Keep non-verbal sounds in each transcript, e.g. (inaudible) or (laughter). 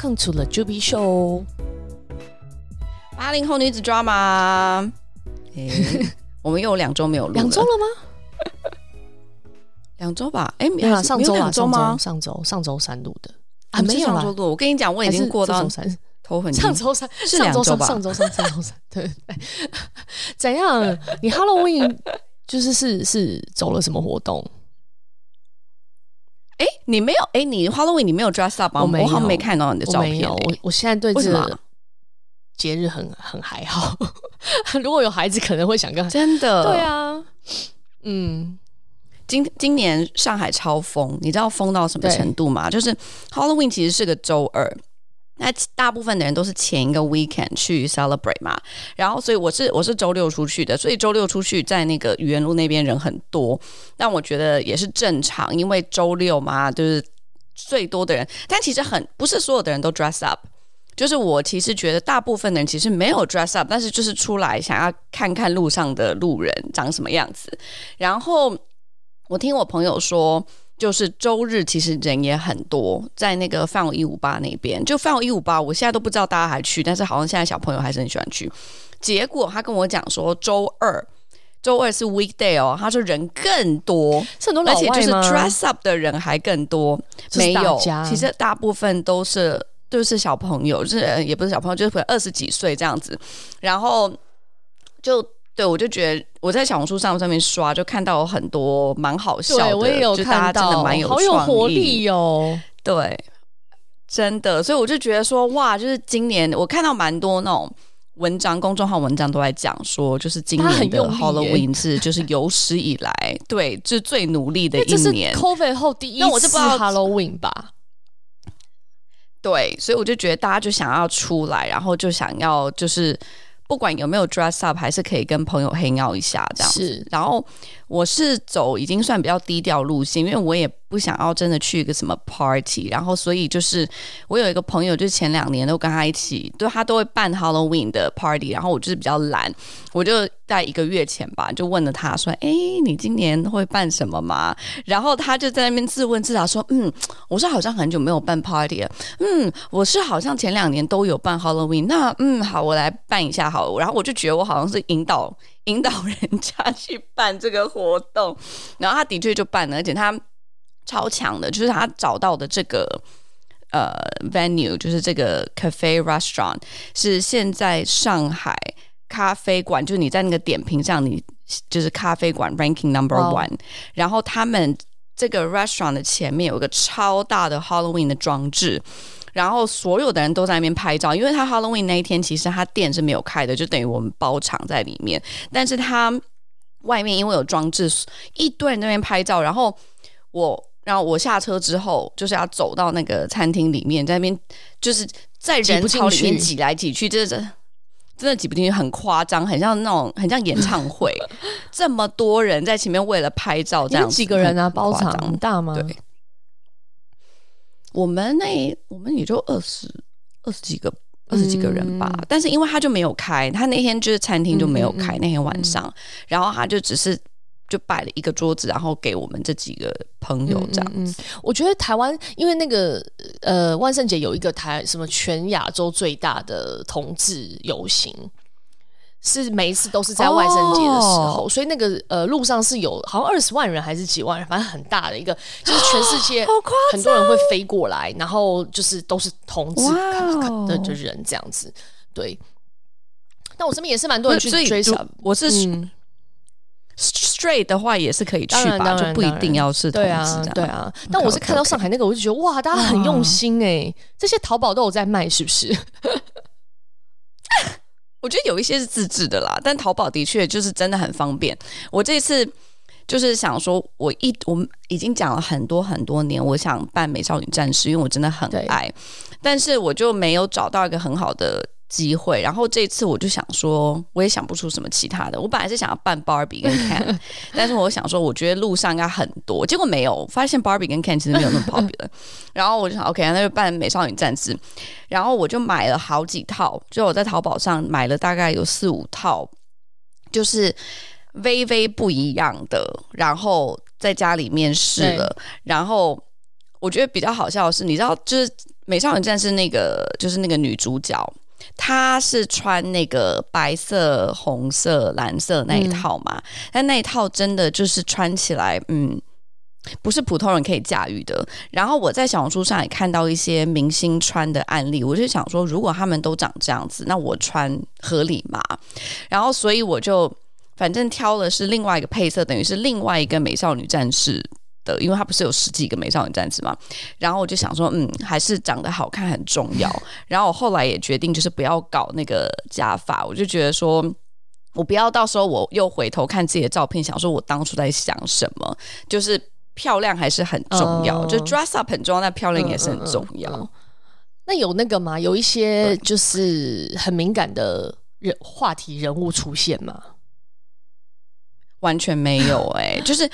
Welcome to the Juby Show，八零后女子 drama。欸、(laughs) 我们又有两周没有录了，两周了吗？(laughs) 两周吧。哎、欸，没有，上周啊，周吗？上周上周三录的啊，没有上周录。我跟你讲，我已经过到头很上周三是两周吧？上周三，上周三，对 (laughs) 对对。怎样？你 Halloween 就是是是走了什么活动？哎，你没有哎，你 Halloween 你没有 dress up 吗？我好像没看到你的照片。我我我现在对这个节日很很还好。(laughs) 如果有孩子，可能会想跟真的对啊。嗯，今今年上海超疯，你知道疯到什么程度吗？就是 Halloween 其实是个周二。那大部分的人都是前一个 weekend 去 celebrate 嘛，然后所以我是我是周六出去的，所以周六出去在那个愚园路那边人很多，但我觉得也是正常，因为周六嘛，就是最多的人。但其实很不是所有的人都 dress up，就是我其实觉得大部分的人其实没有 dress up，但是就是出来想要看看路上的路人长什么样子。然后我听我朋友说。就是周日其实人也很多，在那个饭友一五八那边，就饭友一五八，我现在都不知道大家还去，但是好像现在小朋友还是很喜欢去。结果他跟我讲说，周二，周二是 weekday 哦，他说人更多，是很多老外？而且就是 dress up 的人还更多，没有，其实大部分都是都是小朋友，就是也不是小朋友，就是可能二十几岁这样子，然后就。对，我就觉得我在小红书上上面刷，就看到有很多蛮好笑的，我也有看到，真的蛮有好有活力哦。对，真的，所以我就觉得说，哇，就是今年我看到蛮多那种文章，公众号文章都在讲说，就是今年的 Halloween 是就是有史以来对，就是最努力的一年。COVID 后第一次 Halloween 吧？对，所以我就觉得大家就想要出来，然后就想要就是。不管有没有 dress up，还是可以跟朋友 hang out 一下这样子。是，然后我是走已经算比较低调路线，因为我也不想要真的去一个什么 party。然后，所以就是我有一个朋友，就前两年都跟他一起，对他都会办 Halloween 的 party。然后我就是比较懒，我就在一个月前吧，就问了他说：“哎，你今年会办什么吗？”然后他就在那边自问自答说：“嗯，我是好像很久没有办 party 了。嗯，我是好像前两年都有办 Halloween。那嗯，好，我来办一下好。”然后我就觉得我好像是引导引导人家去办这个活动，(laughs) 然后他的确就办了，而且他超强的，就是他找到的这个呃 venue，就是这个 cafe restaurant 是现在上海咖啡馆，就是你在那个点评上，你就是咖啡馆 ranking number one，哦，然后他们这个 restaurant 的前面有一个超大的 Halloween 的装置。然后所有的人都在那边拍照，因为他 Halloween 那一天其实他店是没有开的，就等于我们包场在里面。但是他外面因为有装置，一堆人在那边拍照。然后我，然后我下车之后就是要走到那个餐厅里面，在那边就是在人潮里面挤来挤去，真的真的挤不进去，很夸张，很像那种很像演唱会，这么多人在前面为了拍照，这样几个人啊？包场很大吗？对。我们那我们也就二十二十几个二十几个人吧，嗯，但是因为他就没有开，他那天就是餐厅就没有开，那天晚上，嗯，然后他就只是就摆了一个桌子，然后给我们这几个朋友这样子。嗯嗯，我觉得台湾因为那个呃万圣节有一个台什么全亚洲最大的同志游行。是每一次都是在万圣节的时候，哦、所以那个呃路上是有好像二十万人还是几万人，反正很大的一个，就是全世界很多人会飞过来，然后就是都是同志的的人这样子。对，但我身边也是蛮多人去追什么。我是、嗯、straight 的话也是可以去吧，就不一定要是同志。对啊，对啊。但我是看到上海那个，我就觉得哇，大家很用心哎、欸，这些淘宝都有在卖，是不是？我觉得有一些是自制的啦，但淘宝的确就是真的很方便。我这次就是想说，我一我们已经讲了很多很多年，我想办美少女战士，因为我真的很爱，但是我就没有找到一个很好的。机会，然后这次我就想说，我也想不出什么其他的。我本来是想要办 Barbie 跟 Ken，(laughs) 但是我想说，我觉得路上应该很多，结果没有，发现 Barbie 跟 Ken 其实没有那么 popular。(laughs) 然后我就想，OK，那就办美少女战士。然后我就买了好几套，就我在淘宝上买了大概有四五套，就是微微不一样的。然后在家里面试了，然后我觉得比较好笑的是，你知道，就是。美少女战士那个就是那个女主角，她是穿那个白色、红色、蓝色那一套嘛？嗯、但那一套真的就是穿起来，嗯，不是普通人可以驾驭的。然后我在小红书上也看到一些明星穿的案例，我就想说，如果他们都长这样子，那我穿合理吗？然后所以我就反正挑的是另外一个配色，等于是另外一个美少女战士。的，因为他不是有十几个美少女战士嘛，然后我就想说，嗯，还是长得好看很重要。(laughs) 然后我后来也决定，就是不要搞那个假发。我就觉得说，我不要到时候我又回头看自己的照片，想说我当初在想什么。就是漂亮还是很重要，uh, 就 dress up 很重要，但漂亮也是很重要。Uh, uh, uh. 那有那个吗？有一些就是很敏感的人话题人物出现吗？完全没有哎、欸，就是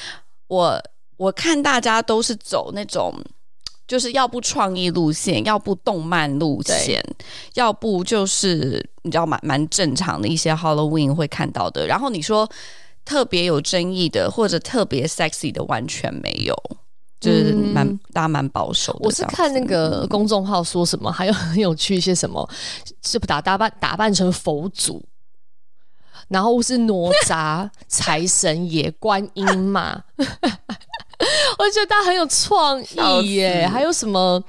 我。我看大家都是走那种，就是要不创意路线，要不动漫路线，要不就是你知道蛮蛮正常的一些 Halloween 会看到的。然后你说特别有争议的或者特别 sexy 的，完全没有，就是蛮、嗯、大家蛮保守的。我是看那个公众号说什么，还有很有趣一些什么，是不打打扮打扮成佛祖，然后是哪吒、(laughs) 财神爷、观音嘛。(laughs) 我觉得他很有创意耶，还有什么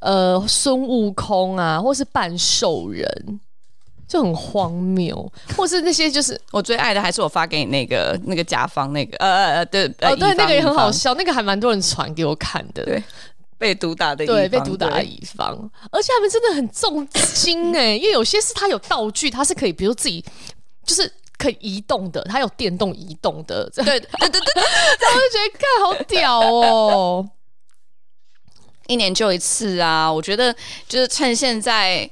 呃孙悟空啊，或是半兽人，就很荒谬，或是那些就是我最爱的，还是我发给你那个那个甲方那个呃呃呃对哦对那个也很好笑，那个还蛮多人传给我看的，对被毒打的对被毒打的乙方，而且他们真的很重金哎，因为有些是他有道具，他是可以比如自己就是。可以移动的，它有电动移动的，对对对对对，(laughs) 然后就觉得看好屌哦，一年就一次啊！我觉得就是趁现在，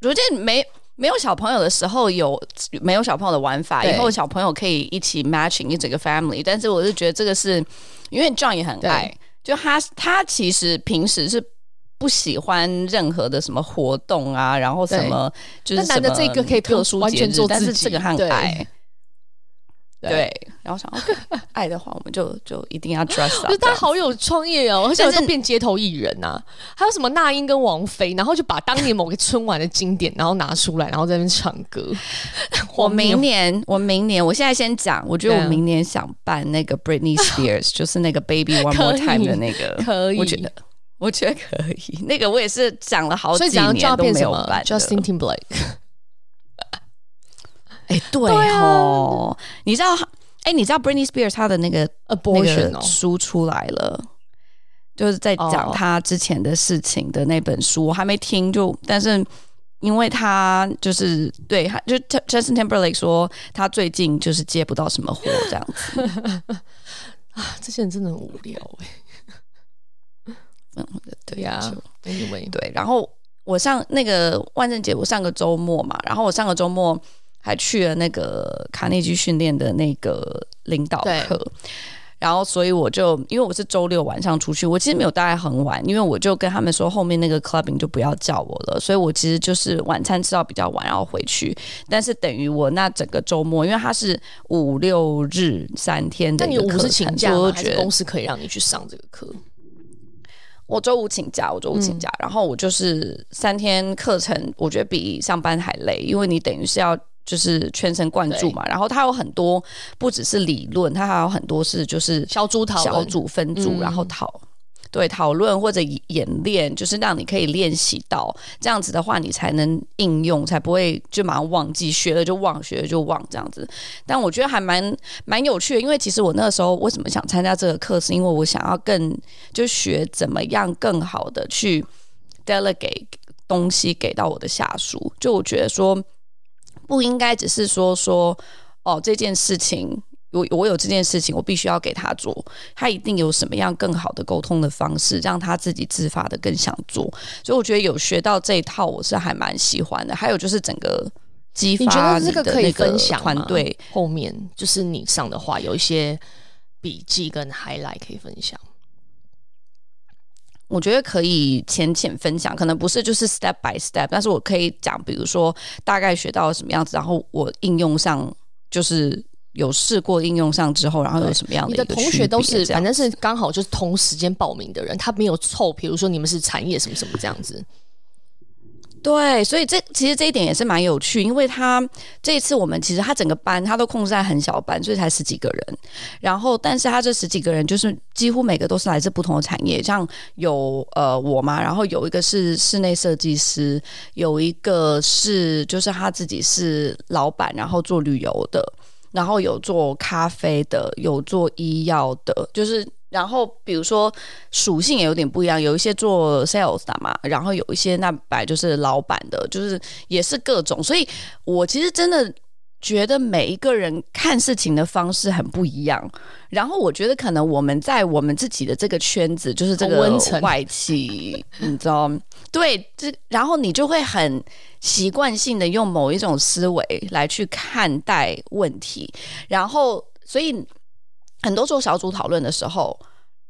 如果没没有小朋友的时候有没有小朋友的玩法，以后小朋友可以一起 matching 一整个 family。但是我是觉得这个是因为 John 也很爱，就他他其实平时是。不喜欢任何的什么活动啊，然后什么就是男的这个可以特殊完全做但是这个很爱。对，对然后想要 (laughs) 爱的话，我们就就一定要 dress up。他好有创意哦，而且都变街头艺人呐、啊。还有什么那英跟王菲，然后就把当年某个春晚的经典，然后拿出来，然后在那边唱歌。我明年，我明年，我现在先讲，我觉得我明年想办那个 Britney Spears，(laughs) 就是那个 Baby One More Time 的那个，可以，我觉得。我觉得可以，那个我也是讲了好几年都没有办。Justin Timberlake，(laughs) 哎，对哦，你知道？哎，你知道 Britney Spears 她的那个 abortion 那个书出来了，就是在讲她之前的事情的那本书，我还没听就，但是因为他就是对，就 Justin Timberlake 说他最近就是接不到什么活这样子 (laughs) 啊，这些人真的很无聊哎。嗯，对呀对，然后我上那个万圣节，我上个周末嘛，然后我上个周末还去了那个卡内基训练的那个领导课，然后所以我就因为我是周六晚上出去，我其实没有待很晚，因为我就跟他们说后面那个 clubbing 就不要叫我了，所以我其实就是晚餐吃到比较晚，然后回去，但是等于我那整个周末，因为它是五六日三天的，那你五是请假吗？还是公司可以让你去上这个课？我周五请假，我周五请假，嗯、然后我就是三天课程，我觉得比上班还累，因为你等于是要就是全神贯注嘛。然后它有很多不只是理论，它还有很多是就是小组讨论、小组分组，然后讨。对，讨论或者演练，就是让你可以练习到这样子的话，你才能应用，才不会就马上忘记，学了就忘，学了就忘这样子。但我觉得还蛮蛮有趣的，因为其实我那个时候为什么想参加这个课，是因为我想要更就学怎么样更好的去 delegate 东西给到我的下属。就我觉得说不应该只是说说哦这件事情。我我有这件事情，我必须要给他做，他一定有什么样更好的沟通的方式，让他自己自发的更想做。所以我觉得有学到这一套，我是还蛮喜欢的。还有就是整个激发你的那个团队，后面就是你上的话，有一些笔记跟 highlight 可以分享。我觉得可以浅浅分享，可能不是就是 step by step，但是我可以讲，比如说大概学到了什么样子，然后我应用上就是。有试过应用上之后，然后有什么样的？你的同学都是反正是刚好就是同时间报名的人，他没有凑，比如说你们是产业什么什么这样子。对，所以这其实这一点也是蛮有趣，因为他这一次我们其实他整个班他都控制在很小班，所以才十几个人。然后，但是他这十几个人就是几乎每个都是来自不同的产业，像有呃我嘛，然后有一个是室内设计师，有一个是就是他自己是老板，然后做旅游的，然后有做咖啡的，有做医药的，就是。然后，比如说属性也有点不一样，有一些做 sales 的嘛，然后有一些那白就是老板的，就是也是各种。所以我其实真的觉得每一个人看事情的方式很不一样。然后我觉得可能我们在我们自己的这个圈子，就是这个外企，你知道吗，(laughs) 对，这然后你就会很习惯性的用某一种思维来去看待问题，然后所以。很多做小组讨论的时候，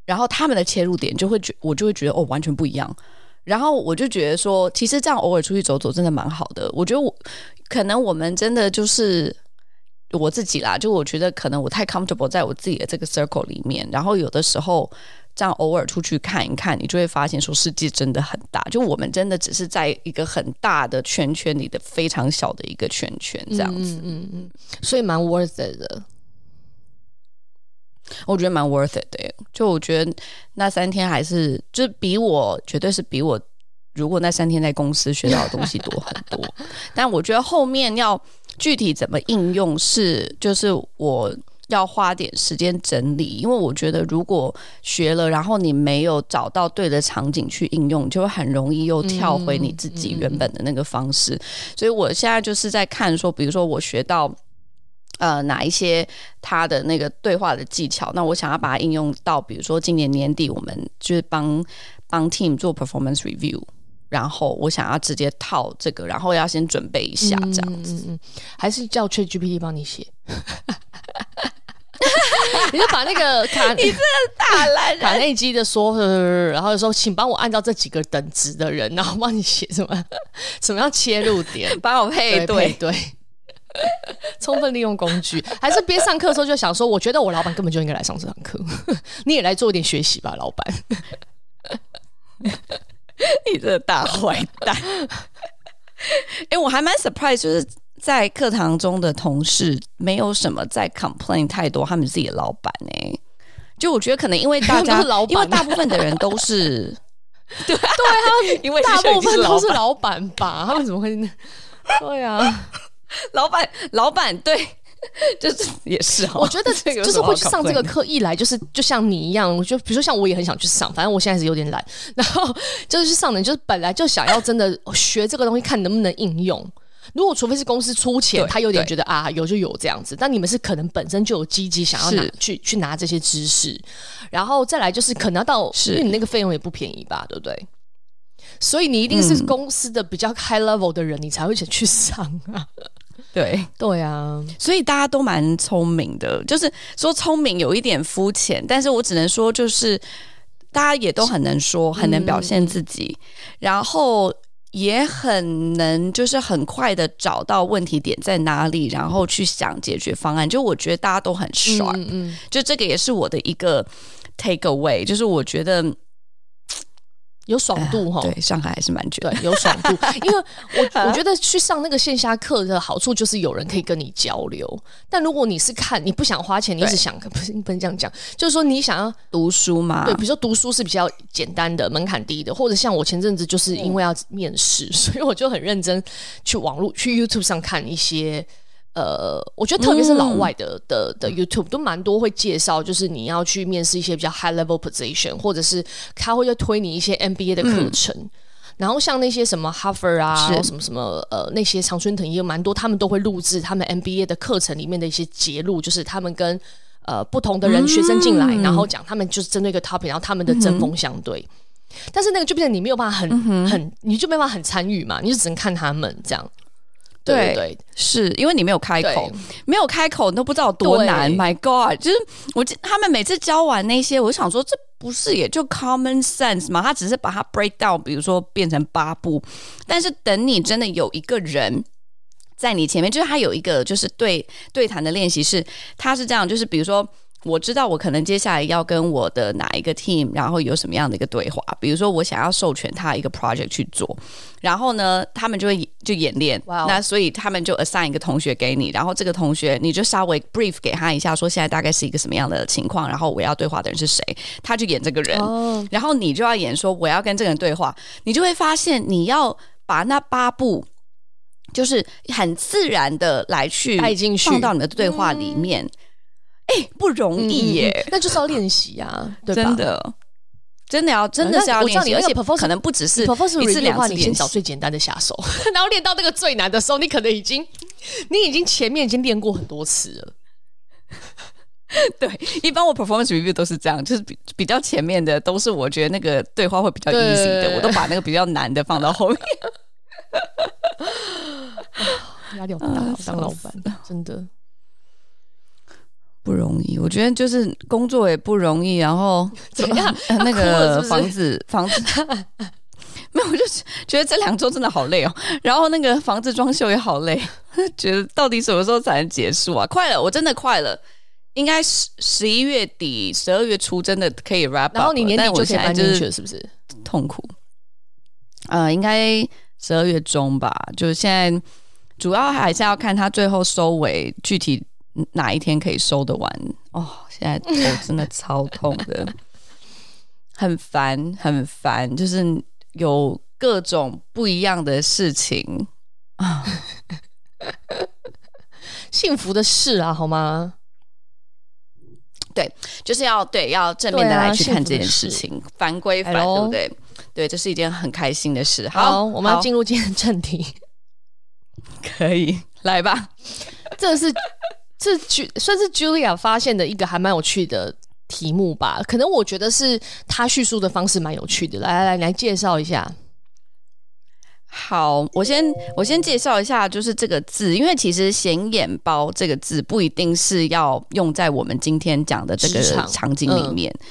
然后他们的切入点就会觉，我就会觉得哦，完全不一样。然后我就觉得说，其实这样偶尔出去走走真的蛮好的。我觉得我可能我们真的就是我自己啦，就我觉得可能我太 comfortable 在我自己的这个 circle 里面。然后有的时候这样偶尔出去看一看，你就会发现说世界真的很大。就我们真的只是在一个很大的圈圈里的非常小的一个圈圈这样子。嗯嗯嗯，所以蛮 worth it 的。我觉得蛮 worth it 的，就我觉得那三天还是，就比我绝对是比我如果那三天在公司学到的东西多很多。(laughs) 但我觉得后面要具体怎么应用是，就是我要花点时间整理，因为我觉得如果学了，然后你没有找到对的场景去应用，就会很容易又跳回你自己原本的那个方式。所以我现在就是在看说，比如说我学到。呃，哪一些他的那个对话的技巧？那我想要把它应用到，比如说今年年底我们就是帮帮 team 做 performance review，然后我想要直接套这个，然后要先准备一下这样子，嗯、还是叫 ChatGPT 帮你写？你就把那个卡，你这大懒卡内基的说，然后就说，请帮我按照这几个等值的人，然后帮你写什么什么样切入点，帮我配对对。(laughs) 充分利用工具，还是边上课的时候就想说，我觉得我老板根本就应该来上这堂课，(laughs) 你也来做一点学习吧，老板。(laughs) 你这个大坏蛋！哎、欸，我还蛮 surprise，就是在课堂中的同事没有什么在 complain 太多，他们自己的老板呢、欸。就我觉得可能因为大家，老因为大部分的人都是，对对啊，因为大部分都是老板吧，他们怎么会？对啊。(laughs) 老板，老板，对，(laughs) 就是也是哈。我觉得就是会去上这个课，一来就是就像你一样，就比如说像我也很想去上，反正我现在是有点懒。然后就是去上的，就是本来就想要真的学这个东西，看能不能应用。如果除非是公司出钱，他有点觉得啊有就有这样子，但你们是可能本身就有积极想要拿去去拿这些知识，然后再来就是可能要到，因为你那个费用也不便宜吧，对不对？所以你一定是公司的比较 high level 的人，嗯、你才会想去上啊。对对啊，所以大家都蛮聪明的，就是说聪明有一点肤浅，但是我只能说就是大家也都很能说，很能表现自己，嗯、然后也很能就是很快的找到问题点在哪里，然后去想解决方案。就我觉得大家都很嗯嗯，就这个也是我的一个 take away，就是我觉得。有爽度哈、呃，对，上海还是蛮绝对，有爽度。(laughs) 因为我我觉得去上那个线下课的好处就是有人可以跟你交流。但如果你是看，你不想花钱，你一直想，(laughs) 不是你不能这样讲，就是说你想要读书嘛？对，比如说读书是比较简单的，门槛低的，或者像我前阵子就是因为要面试，嗯、(laughs) 所以我就很认真去网络去 YouTube 上看一些。呃，我觉得特别是老外的、嗯、的的 YouTube 都蛮多会介绍，就是你要去面试一些比较 high level position，或者是他会推你一些 MBA 的课程。嗯、然后像那些什么 Harvard 啊，然后什么什么呃那些常春藤也有蛮多，他们都会录制他们 MBA 的课程里面的一些节录，就是他们跟呃不同的人、嗯、学生进来，然后讲他们就是针对一个 topic，然后他们的针锋相对。嗯、但是那个就变成你没有办法很、嗯、很，你就没办法很参与嘛，你就只能看他们这样。对对，对，是因为你没有开口，没有开口，你都不知道有多难。My God，就是我他们每次教完那些，我想说，这不是也就 common sense 吗？他只是把它 break down，比如说变成八步，但是等你真的有一个人在你前面，就是他有一个就是对对谈的练习是，他是这样，就是比如说我知道我可能接下来要跟我的哪一个 team，然后有什么样的一个对话。比如说，我想要授权他一个 project 去做，然后呢，他们就会就演练。Wow. 那所以他们就 assign 一个同学给你，然后这个同学你就稍微 brief 给他一下，说现在大概是一个什么样的情况，然后我要对话的人是谁，他就演这个人，oh. 然后你就要演说我要跟这个人对话，你就会发现你要把那八步就是很自然的来去带进去，放到你的对话里面。哎、欸，不容易耶，嗯、那就是要练习呀，(laughs) 对吧？真的，真的要，真的是要练习，而且可能不只是一次两次，你先找最简单的下手，(laughs) 然后练到那个最难的时候，你可能已经，你已经前面已经练过很多次了。(laughs) 对，一般我 performance review 都是这样，就是比比较前面的都是我觉得那个对话会比较 easy 的，我都把那个比较难的放到后面。压力好大，啊、当老板真的。不容易，我觉得就是工作也不容易，然后 (laughs) 怎么样？(laughs) 那个 (laughs) 房子，房子没有，我就觉得这两周真的好累哦。然后那个房子装修也好累，觉得到底什么时候才能结束啊？快了，我真的快了，应该十十一月底、十二月初真的可以 wrap up。然后你年底就可以搬进去了，是不是？痛苦。呃，应该十二月中吧。就是现在主要还是要看他最后收尾具体。哪一天可以收得完？哦，现在头真的超痛的，(laughs) 很烦，很烦，就是有各种不一样的事情啊，(laughs) 幸福的事啊，好吗？对，就是要对要正面的来去看这件事情，烦归烦，对不对？对，这是一件很开心的事。好，好，我们要进入今天的正题，(laughs) 可以来吧？这是。是算是 Julia 发现的一个还蛮有趣的题目吧？可能我觉得是他叙述的方式蛮有趣的。来来来，来介绍一下。好，我先我先介绍一下，就是这个字，因为其实显眼包这个字不一定是要用在我们今天讲的这个场景里面。嗯、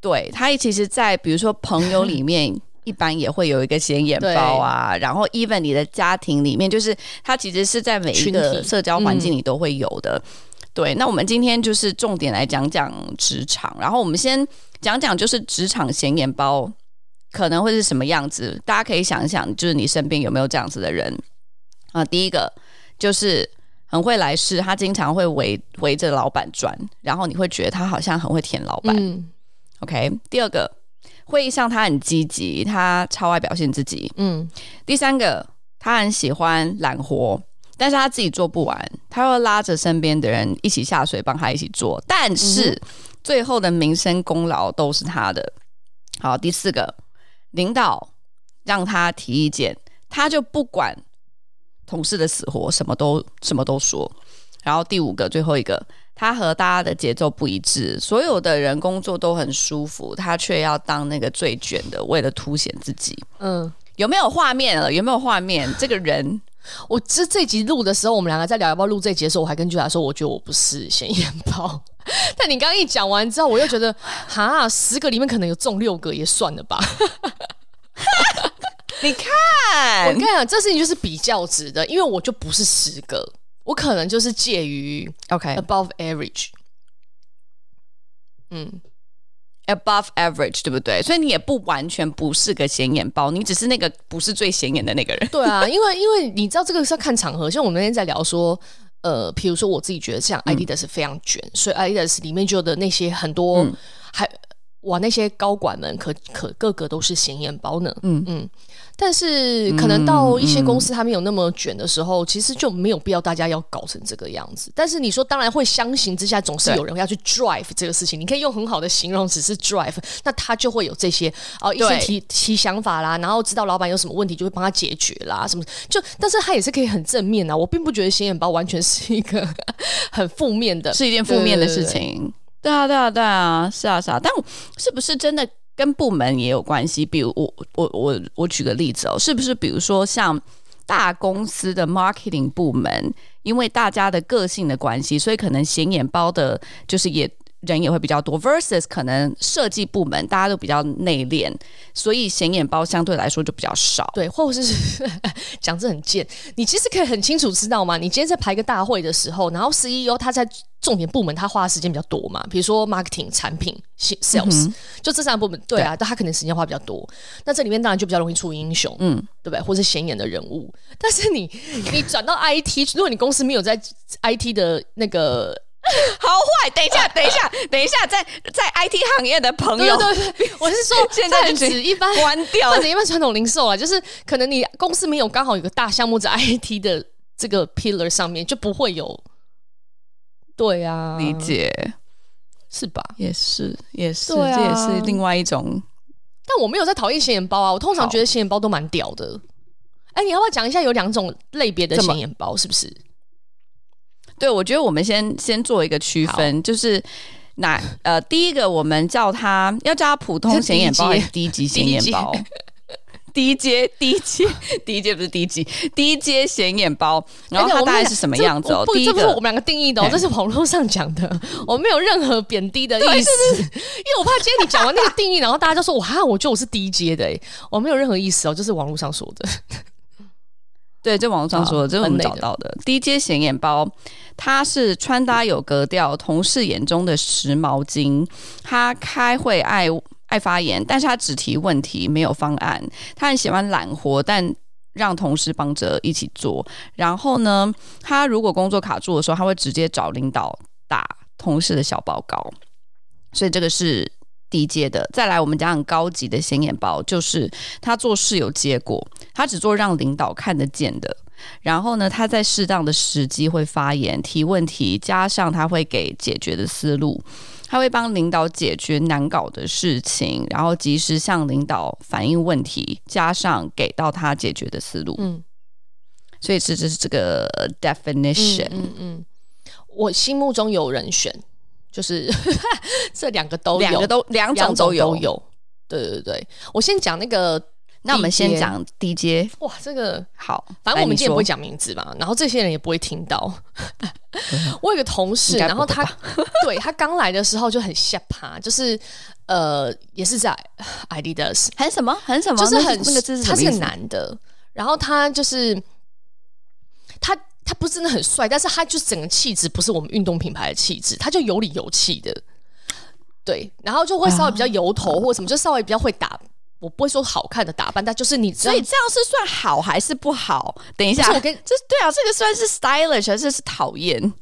对，它其实，在比如说朋友里面。(laughs) 一般也会有一个显眼包啊，然后 even 你的家庭里面，就是它其实是在每一个社交环境里都会有的。嗯、对，那我们今天就是重点来讲讲职场，然后我们先讲讲就是职场显眼包可能会是什么样子，大家可以想一想，就是你身边有没有这样子的人啊？第一个就是很会来事，他经常会围围着老板转，然后你会觉得他好像很会舔老板。嗯、OK，第二个。会议上他很积极，他超爱表现自己。嗯，第三个，他很喜欢揽活，但是他自己做不完，他会拉着身边的人一起下水帮他一起做，但是最后的名声功劳都是他的。好，第四个，领导让他提意见，他就不管同事的死活，什么都什么都说。然后第五个，最后一个。他和大家的节奏不一致，所有的人工作都很舒服，他却要当那个最卷的，为了凸显自己。嗯，有没有画面了？有没有画面？这个人，(laughs) 我这这集录的时候，我们两个在聊要不要录这集的时候，我还跟剧来说，我觉得我不是显眼包。(laughs) 但你刚刚一讲完之后，我又觉得，哈，十个里面可能有中六个，也算了吧。(laughs) 你看，我跟你讲，这事情就是比较值的，因为我就不是十个。我可能就是介于 OK above average，嗯，above average 对不对？所以你也不完全不是个显眼包，你只是那个不是最显眼的那个人。对啊，(laughs) 因为因为你知道这个是要看场合，像我们那天在聊说，呃，比如说我自己觉得像 Adidas 非常卷，嗯、所以 Adidas 里面就有的那些很多、嗯、还哇那些高管们可可个个都是显眼包呢。嗯嗯。但是可能到一些公司，他们有那么卷的时候，嗯嗯、其实就没有必要大家要搞成这个样子。但是你说，当然会相形之下，总是有人要去 drive 这个事情。你可以用很好的形容只是 drive，那他就会有这些哦、呃、一些提提想法啦，然后知道老板有什么问题，就会帮他解决啦，什么就。但是他也是可以很正面啊，我并不觉得显眼包完全是一个 (laughs) 很负面的，是一件负面的事情。对啊，对啊，对啊，是啊，是啊。但是不是真的？跟部门也有关系，比如我我我我举个例子哦，是不是？比如说像大公司的 marketing 部门，因为大家的个性的关系，所以可能显眼包的，就是也人也会比较多，versus 可能设计部门大家都比较内敛，所以显眼包相对来说就比较少。对，或者是 (laughs) 讲这很贱，你其实可以很清楚知道嘛？你今天在排个大会的时候，然后 CEO 他在重点部门他花的时间比较多嘛，比如说 marketing 产品 sales，、嗯、就这三个部门，对啊，但他可能时间花比较多。那这里面当然就比较容易出英雄，嗯，对不对？或是显眼的人物。但是你你转到 IT，如果你公司没有在 IT 的那个。好坏，等一下，等一下，等一下，在在 IT 行业的朋友，对对对，(laughs) 我是说，现在只一般关掉，或者一般传统零售啊，就是可能你公司没有刚好有个大项目在 IT 的这个 pillar 上面，就不会有。对啊，理解是吧？也是，也是，啊、这也是另外一种。但我没有在讨厌显眼包啊，我通常觉得显眼包都蛮屌的。哎，你要不要讲一下有两种类别的显眼包，是不是？对，我觉得我们先先做一个区分，就是哪呃，第一个我们叫它要叫它普通显眼包还是低级显眼包？(laughs) 低阶低阶 (laughs) 低阶不是低级低阶显眼包，然后它大概是什么样子哦？不，这不是我们两个定义的哦，这是网络上讲的，我没有任何贬低的意思，(laughs) 因为我怕今天你讲完那个定义，然后大家就说哇，我觉得我是低阶的，我没有任何意思哦，这是网络上说的。对，这网络上说的，这是我们找到的低阶显眼包。它是穿搭有格调，同事眼中的时髦精。他开会爱爱发言，但是他只提问题，没有方案。他很喜欢揽活，但让同事帮着一起做。然后呢，他如果工作卡住的时候，他会直接找领导打同事的小报告。所以这个是低阶的。再来，我们讲很高级的显眼包，就是他做事有结果，他只做让领导看得见的。然后呢，他在适当的时机会发言、提问题，加上他会给解决的思路，他会帮领导解决难搞的事情，然后及时向领导反映问题，加上给到他解决的思路。嗯，所以这就是这个 definition。嗯嗯，嗯，我心目中有人选，就是 (laughs) 这两个都有，两个都两种都有，都有。对对对，我先讲那个。那我们先讲 DJ 哇，这个好，反正我们今天不会讲名字嘛，然后这些人也不会听到。(laughs) 我有个同事，然后他对他刚来的时候就很吓趴，就是呃，也是在 Adidas，很什么？很什么，就是很那个字是他是个男的，然后他就是他他不是真的很帅，但是他就整个气质不是我们运动品牌的气质，他就有理有气的，对，然后就会稍微比较油头或什么，就稍微比较会打。我不会说好看的打扮，但就是你，所以这样是算好还是不好？等一下，我跟这对啊，这个算是 stylish 还是是讨厌？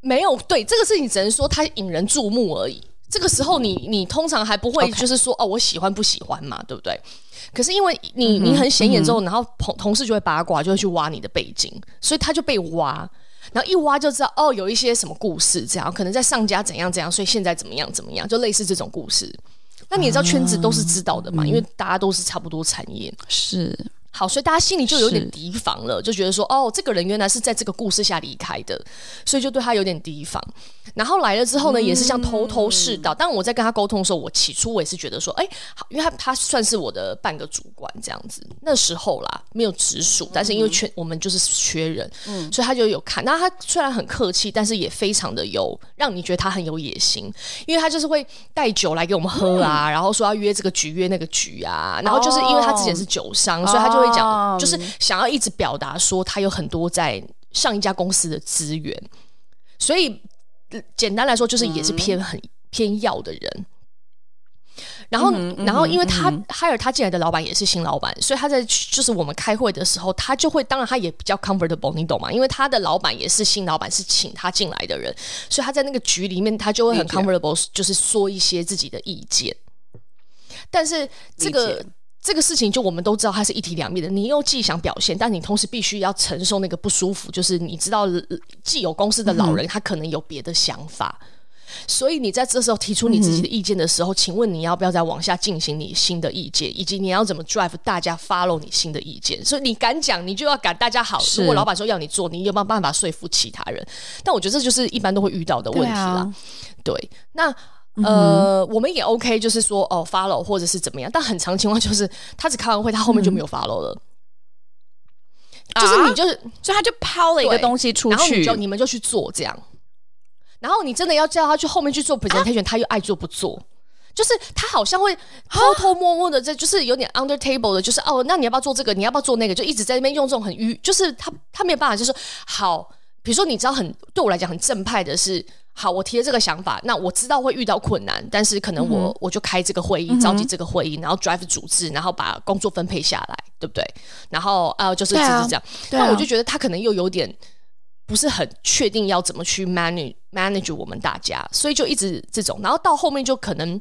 没有，对这个事情只能说他引人注目而已。这个时候你，你你通常还不会就是说 Okay. 哦，我喜欢不喜欢嘛，对不对？可是因为你你很显眼之后，嗯、然后同同事就会八卦，就会去挖你的背景，所以他就被挖，然后一挖就知道哦，有一些什么故事，这样可能在上家怎样怎样，所以现在怎么样怎么样，就类似这种故事。那你也知道圈子都是知道的嘛，嗯、因为大家都是差不多产业。是。好，所以大家心里就有点提防了，就觉得说，哦，这个人原来是在这个故事下离开的，所以就对他有点提防。然后来了之后呢，也是像头头是道。当我在跟他沟通的时候，我起初我也是觉得说，哎，好，因为他他算是我的半个主管这样子。那时候啦，没有直属，但是因为缺我们就是缺人，嗯，所以他就有看。那他虽然很客气，但是也非常的有让你觉得他很有野心，因为他就是会带酒来给我们喝啊，嗯、然后说要约这个局约那个局啊，然后就是因为他之前是酒商，哦、所以他就会讲，就是想要一直表达说他有很多在上一家公司的资源，所以。简单来说，就是也是偏很偏要的人。然后，然后，因为他 hire 他进来的老板也是新老板，所以他在就是我们开会的时候，他就会，当然他也比较 comfortable，你懂吗？因为他的老板也是新老板，是请他进来的人，所以他在那个局里面，他就会很 comfortable，就是说一些自己的意见。但是这个。这个事情就我们都知道，它是一体两面的。你又既想表现，但你同时必须要承受那个不舒服。就是你知道，既有公司的老人，他可能有别的想法，所以你在这时候提出你自己的意见的时候，请问你要不要再往下进行你新的意见，以及你要怎么 drive 大家 follow 你新的意见？所以你敢讲，你就要敢大家好。如果老板说要你做，你有没有办法说服其他人？但我觉得这就是一般都会遇到的问题啦。对，那。呃，我们也 OK，就是说哦，follow 或者是怎么样，但很长情况就是他只开完会，他后面就没有 follow 了，嗯、就是你就是，所以他就抛了一个东西出去，然后你就你们就去做这样。然后你真的要叫他去后面去做 presentation，、啊、他又爱做不做。就是他好像会偷偷摸摸的，在就是有点 under table 的，就是哦，那你要不要做这个？你要不要做那个？就一直在那边用这种很迂，就是他他没有办法，就是好。比如说，你知道很对我来讲很正派的是，好，我提了这个想法，那我知道会遇到困难，但是可能我、嗯、我就开这个会议，召集这个会议，然后 drive 组织，然后把工作分配下来，对不对？然后呃，就是就是这样。那、啊、我就觉得他可能又有点不是很确定要怎么去 manage manage 我们大家，所以就一直这种，然后到后面就可能。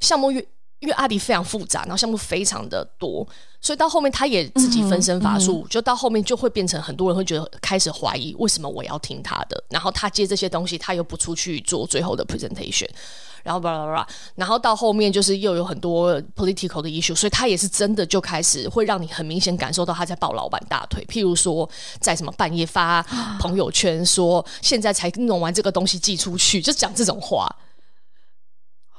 项目越因为阿迪非常复杂，然后项目非常的多，所以到后面他也自己分身乏术，嗯嗯、就到后面就会变成很多人会觉得开始怀疑为什么我要听他的，然后他接这些东西他又不出去做最后的 presentation，然后巴拉巴拉，然后到后面就是又有很多 political 的 issue，所以他也是真的就开始会让你很明显感受到他在抱老板大腿，譬如说在什么半夜发朋友圈说现在才弄完这个东西寄出去，就讲这种话。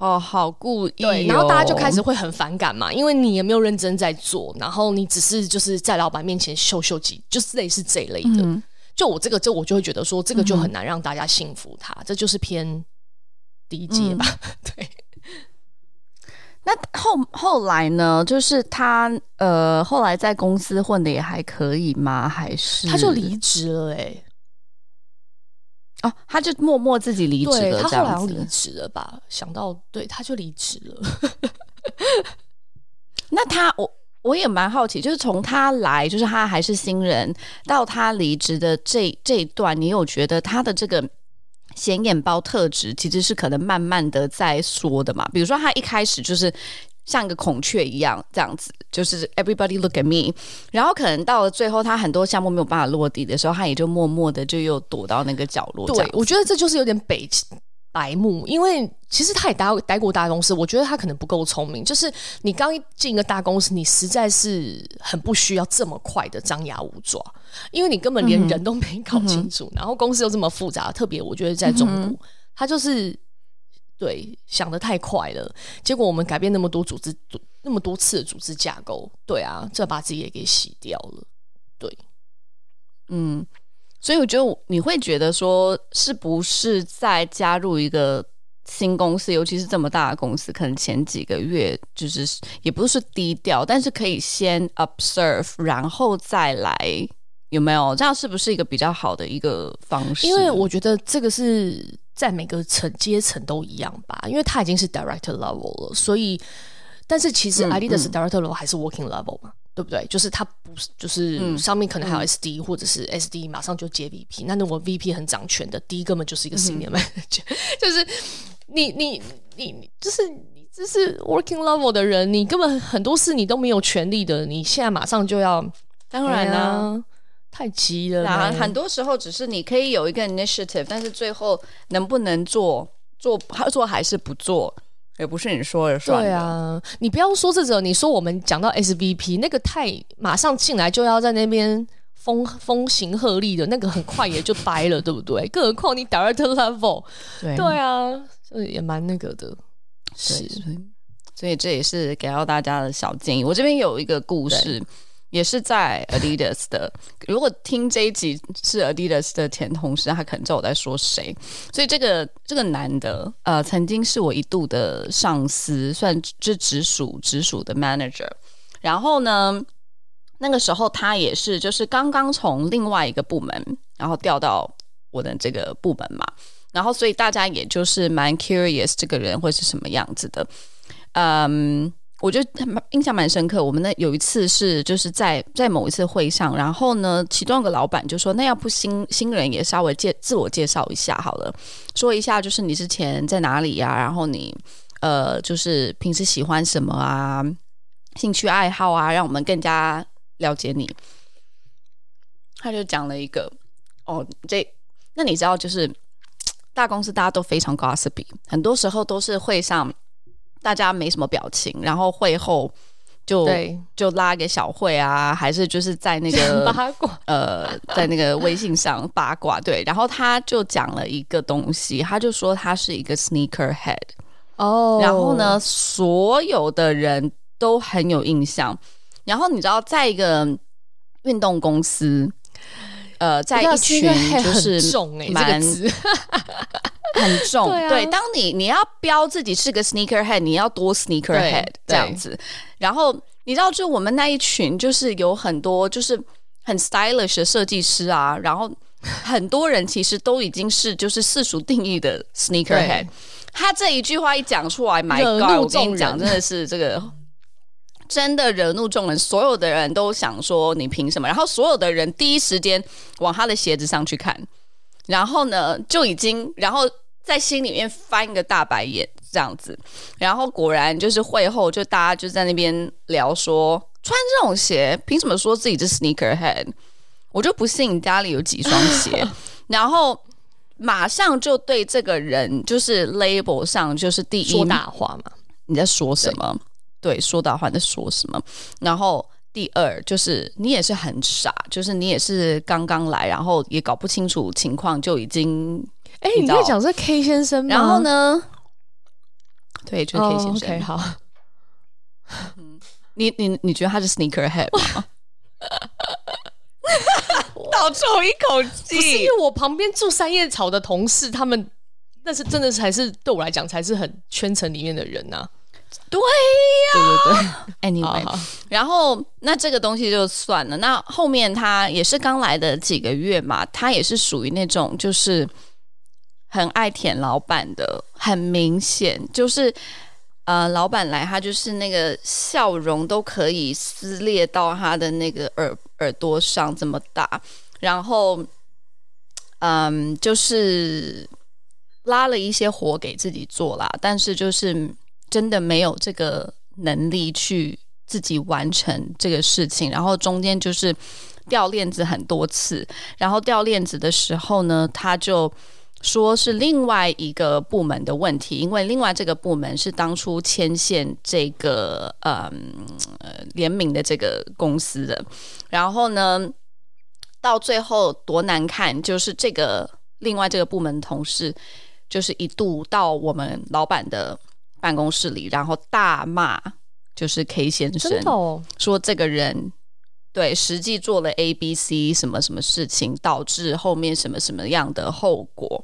哦，好故意、哦，对，然后大家就开始会很反感嘛，因为你也没有认真在做，然后你只是就是在老板面前秀秀几，就是类似这一类的。嗯、就我这个，就我就会觉得说，这个就很难让大家信服他，嗯、这就是偏低阶吧。嗯、(laughs) 对。那后后来呢？就是他呃，后来在公司混的也还可以吗？还是他就离职了、欸？哎。哦，他就默默自己离职了，他后来离职了吧？想到对，他就离职了。(laughs) 那他我我也蛮好奇，就是从他来，就是他还是新人，到他离职的这这一段，你有觉得他的这个显眼包特质其实是可能慢慢的在说的嘛？比如说他一开始就是。像一个孔雀一样，这样子就是 everybody look at me，然后可能到了最后，他很多项目没有办法落地的时候，他也就默默的就又躲到那个角落。对，我觉得这就是有点北白目，因为其实他也待待过大公司，我觉得他可能不够聪明。就是你刚一进一个大公司，你实在是很不需要这么快的张牙舞爪，因为你根本连人都没搞清楚，嗯、然后公司又这么复杂，特别我觉得在中国，嗯、他就是。对，想得太快了，结果我们改变那么多组织，那么多次的组织架构，对啊，这把自己也给洗掉了。对，嗯，所以我觉得你会觉得说，是不是在加入一个新公司，尤其是这么大的公司，可能前几个月就是也不是低调，但是可以先 observe，然后再来，有没有？这样是不是一个比较好的一个方式？因为我觉得这个是。在每个层阶层都一样吧，因为他已经是 director level 了，所以，但是其实 Adidas director level 还是 working level 嘛，对不对？就是他不是，就是上面可能还有 SD、嗯、或者是 SD 马上就接 VP，那那我 VP 很掌权的，第一根本就是一个 senior manager，(laughs) 嗯、就是你你你你就是你这是 working level 的人，你根本很多事你都没有权利的，你现在马上就要，当然啦、啊。太急了，啊，很多时候只是你可以有一个 initiative，但是最后能不能做做做还是不做，也不是你说了算。对啊，你不要说这种，你说我们讲到 SVP 那个太马上进来就要在那边风风行鹤立的那个，很快也就掰了，对不对？(laughs) 更何况你 director level，对对啊，所以也蛮那个的。是，所以这也是给到大家的小建议。我这边有一个故事。也是在 Adidas 的。如果听这一集是 Adidas 的前同事，他可能知道我在说谁。所以这个这个男的，呃，曾经是我一度的上司，算是直属直属的 manager。然后呢，那个时候他也是就是刚刚从另外一个部门，然后调到我的这个部门嘛。然后所以大家也就是蛮 curious 这个人会是什么样子的，嗯。我就印象蛮深刻。我们那有一次是就是在在某一次会上，然后呢，其中一个老板就说：“那要不新新人也稍微介自我介绍一下好了，说一下就是你之前在哪里呀、然后你呃，就是平时喜欢什么啊？兴趣爱好啊，让我们更加了解你。”他就讲了一个哦，这那你知道就是大公司大家都非常 gossip，很多时候都是会上。大家没什么表情，然后会后就对。就拉给小慧啊，还是就是在那个八卦。(laughs) 呃，在那个微信上八卦对，然后他就讲了一个东西，他就说他是一个 sneaker head 哦，然后呢，所有的人都很有印象，然后你知道，在一个运动公司。呃，在一群就是重哎，这个字 (laughs) 很重。对，当你你要标自己是个 sneakerhead，你要多 sneakerhead 这样子。然后你知道，就我们那一群，就是有很多就是很 stylish 的设计师啊，然后很多人其实都已经是就是世俗定义的 sneakerhead。他这一句话一讲出来，My God，我跟你讲，真的是这个。真的惹怒众人，所有的人都想说你凭什么？然后所有的人第一时间往他的鞋子上去看，然后呢就已经，然后在心里面翻一个大白眼这样子。然后果然就是会后，就大家就在那边聊说，穿这种鞋凭什么说自己是 sneakerhead？我就不信你家里有几双鞋。然后马上就对这个人就是 label 上就是第一说大话嘛？你在说什么？对，说大话在说什么？然后第二就是你也是很傻，就是你也是刚刚来，然后也搞不清楚情况，就已经哎，你在讲是 K 先生吗？然后呢？对，就是 K 先生。Oh, OK，好。你你你觉得他是 sneakerhead 吗？(laughs) 倒抽一口气，不是因为我旁边住三叶草的同事，他们那是真的才是对我来讲才是很圈层里面的人呐、啊。对呀，对对对，(laughs) Anyway，好好然后那这个东西就算了。那后面他也是刚来的几个月嘛，他也是属于那种就是很爱舔老板的，很明显就是呃，老板来他就是那个笑容都可以撕裂到他的那个耳耳朵上这么大，然后嗯，就是拉了一些活给自己做啦，但是就是。真的没有这个能力去自己完成这个事情，然后中间就是掉链子很多次，然后掉链子的时候呢，他就说是另外一个部门的问题，因为另外这个部门是当初牵线这个嗯联名的这个公司的，然后呢，到最后多难看，就是这个另外这个部门同事就是一度到我们老板的。办公室里，然后大骂，就是 K 先生，哦、说这个人对实际做了 A、B、C 什么什么事情，导致后面什么什么样的后果。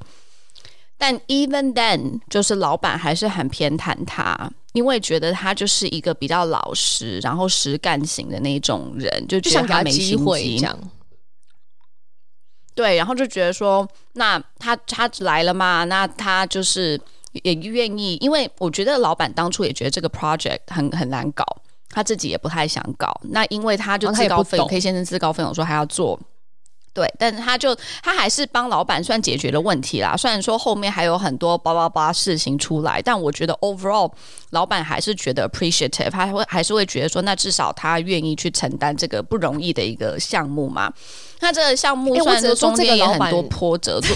但 even then，就是老板还是很偏袒他，因为觉得他就是一个比较老实，然后实干型的那种人，就觉得他没机会这样。对，然后就觉得说，那他他来了嘛，那他就是。也愿意，因为我觉得老板当初也觉得这个 project 很很难搞，他自己也不太想搞。那因为他就自告奋勇，K 先生自告奋勇说还要做，对，但是他就他还是帮老板算解决了问题啦。虽然说后面还有很多叭叭叭事情出来，但我觉得 overall 老板还是觉得 appreciative，他会还是会觉得说，那至少他愿意去承担这个不容易的一个项目嘛。那这个项目虽然说中间也很多波折。(laughs)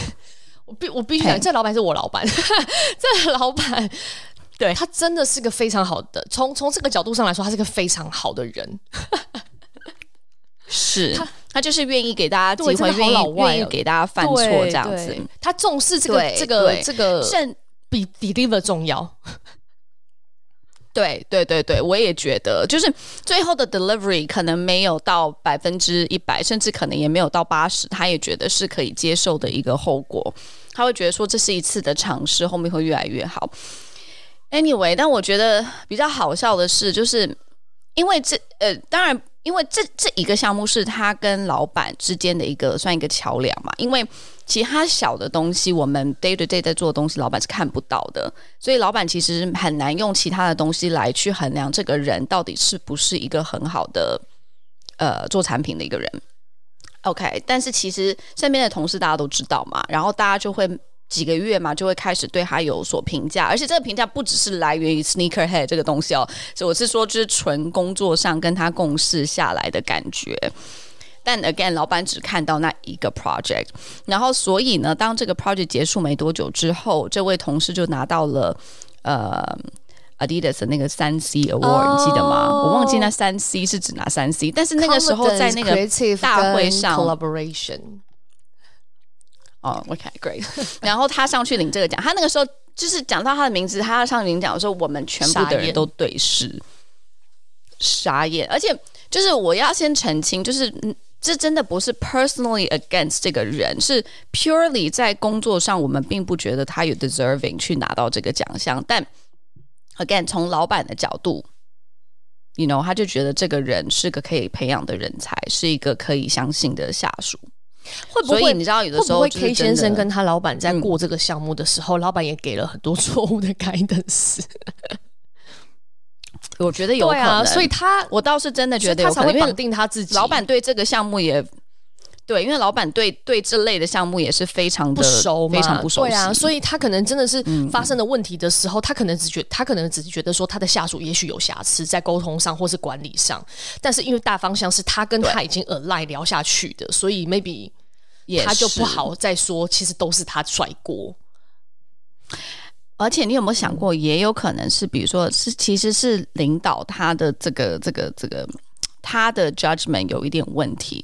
我必我必须讲，这老板是我老板，(laughs) 这老板 (laughs) 对。他真的是个非常好的，从从这个角度上来说，他是个非常好的人。(laughs) 是。他，他就是愿意给大家机会，愿意愿意给大家犯错这样子。他重视这个这个这个，甚比 deliver 重要。对对对对，我也觉得，就是最后的 delivery 可能没有到百分之一百，甚至可能也没有到八十，他也觉得是可以接受的一个后果。他会觉得说，这是一次的尝试，后面会越来越好。Anyway，但我觉得比较好笑的是，就是因为这呃，当然。因为这这一个项目是他跟老板之间的一个算一个桥梁嘛，因为其他小的东西，我们 day to day 在做的东西，老板是看不到的，所以老板其实很难用其他的东西来去衡量这个人到底是不是一个很好的呃做产品的一个人。OK，但是其实身边的同事大家都知道嘛，然后大家就会。几个月嘛，就会开始对他有所评价，而且这个评价不只是来源于 sneakerhead 这个东西哦，所以我是说，就是纯工作上跟他共事下来的感觉。但 again，老板只看到那一个 project，然后所以呢，当这个 project 结束没多久之后，这位同事就拿到了呃 Adidas 的那个三 C Award，、oh, 你记得吗？我忘记那三 C 是指哪三 C，但是那个时候在那个大会上 collaboration。哦、oh，OK，Great。然后他上去领这个奖，他那个时候就是讲到他的名字，他要上去领奖的时候，我们全部的人都对视。傻眼。而且就是我要先澄清，就是这真的不是 personally against 这个人，是 purely 在工作上，我们并不觉得他有 deserving 去拿到这个奖项。但 again，从老板的角度，you know，他就觉得这个人是个可以培养的人才，是一个可以相信的下属。会不会你知道，有的时候会不会 K 先生跟他老板在过这个项目的时候，嗯、老板也给了很多错误的 (laughs) guidance。我觉得有可能，啊、所以他我倒是真的觉得有可能，他才会绑定他自己。老板对这个项目也对，因为老板对对这类的项目也是非常的不熟，非常不熟悉。对啊，所以他可能真的是发生了问题的时候，嗯、他可能只觉他可能只是觉得说他的下属也许有瑕疵在沟通上或是管理上，但是因为大方向是他跟他已经 align 聊下去的，所以 maybe 他就不好再说，其实都是他甩锅。而且你有没有想过，也有可能是，比如说是，其实是领导他的这个、这个、这个，他的 judgment 有一点问题，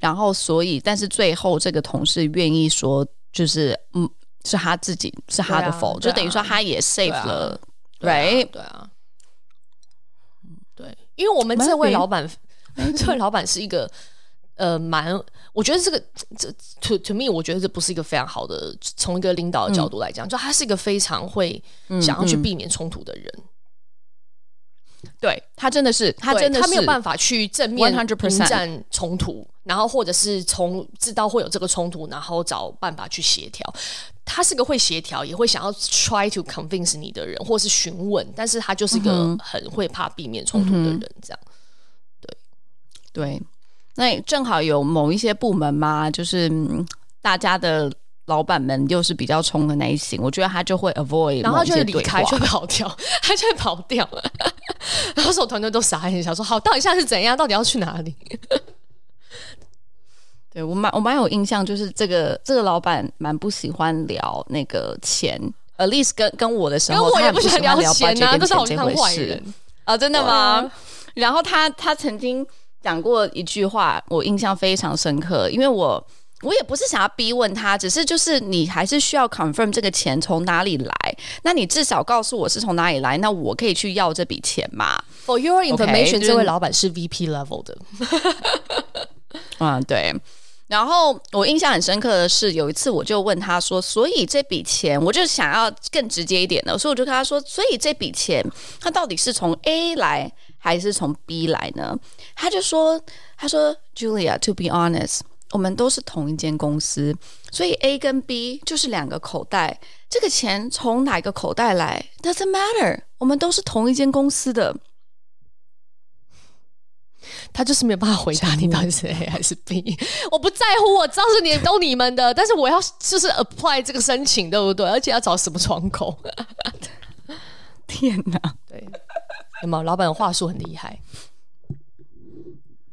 然后所以，但是最后这个同事愿意说，就是嗯，是他自己是他的 fault，、就等于说他也 safe 了，right？对啊，对，因为我们这位老板，(laughs) 这位老板是一个。呃，蛮，我觉得这个这 to to me，我觉得这不是一个非常好的，从一个领导的角度来讲，嗯、就他是一个非常会想要去避免冲突的人。嗯嗯、对他真的是，他真的是他没有办法去正面迎战冲突，然后或者是从知道会有这个冲突，然后找办法去协调。他是个会协调，也会想要 try to convince 你的人，或是询问，但是他就是一个很会怕避免冲突的人，嗯、这样。对对。那正好有某一些部门嘛，就是大家的老板们又是比较冲的那一型，我觉得他就会 avoid，然后就会离开，(laughs) 就会跑掉，他就会跑掉了。然后所有团队都傻眼，想说：好，到底现在是怎样？到底要去哪里？(laughs) 对我蛮我蛮有印象，就是这个这个老板蛮不喜欢聊那个钱，at least 跟跟我的时候，我也不喜欢聊钱啊，都是好像坏人啊，真的吗？啊、然后他他曾经。讲过一句话，我印象非常深刻，因为我我也不是想要逼问他，只是就是你还是需要 confirm 这个钱从哪里来，那你至少告诉我是从哪里来，那我可以去要这笔钱嘛？For your information，、okay, 这位老板是 VP level 的。嗯，(laughs) 对。然后我印象很深刻的是，有一次我就问他说：“所以这笔钱，我就想要更直接一点的，所以我就跟他说：‘所以这笔钱，它到底是从 A 来？’”还是从 B 来呢？他就说：“他说，Julia，to be honest，我们都是同一间公司，所以 A 跟 B 就是两个口袋。这个钱从哪个口袋来，doesn't matter，我们都是同一间公司的。”他就是没有办法回答你到底是 A 还是 B。(laughs) 我不在乎，我知道是你都你们的，但是我要就是 apply 这个申请，对不对？而且要找什么窗口？(laughs) 天哪！对。有没有老板的话术很厉害？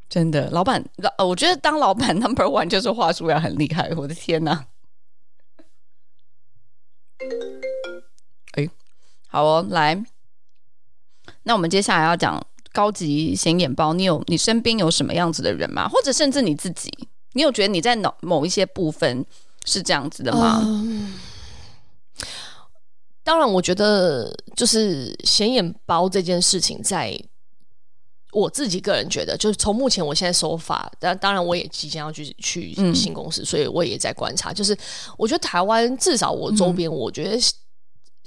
真的，老板老，我觉得当老板 (laughs) number one 就是话术要很厉害。我的天哪！哎，好哦，来，那我们接下来要讲高级显眼包。你有你身边有什么样子的人吗？或者甚至你自己，你有觉得你在某某一些部分是这样子的吗？嗯当然，我觉得就是显眼包这件事情，在我自己个人觉得，就是从目前我现在手法，但当然我也即将要去去新公司，嗯、所以我也在观察。就是我觉得台湾至少我周边，我觉得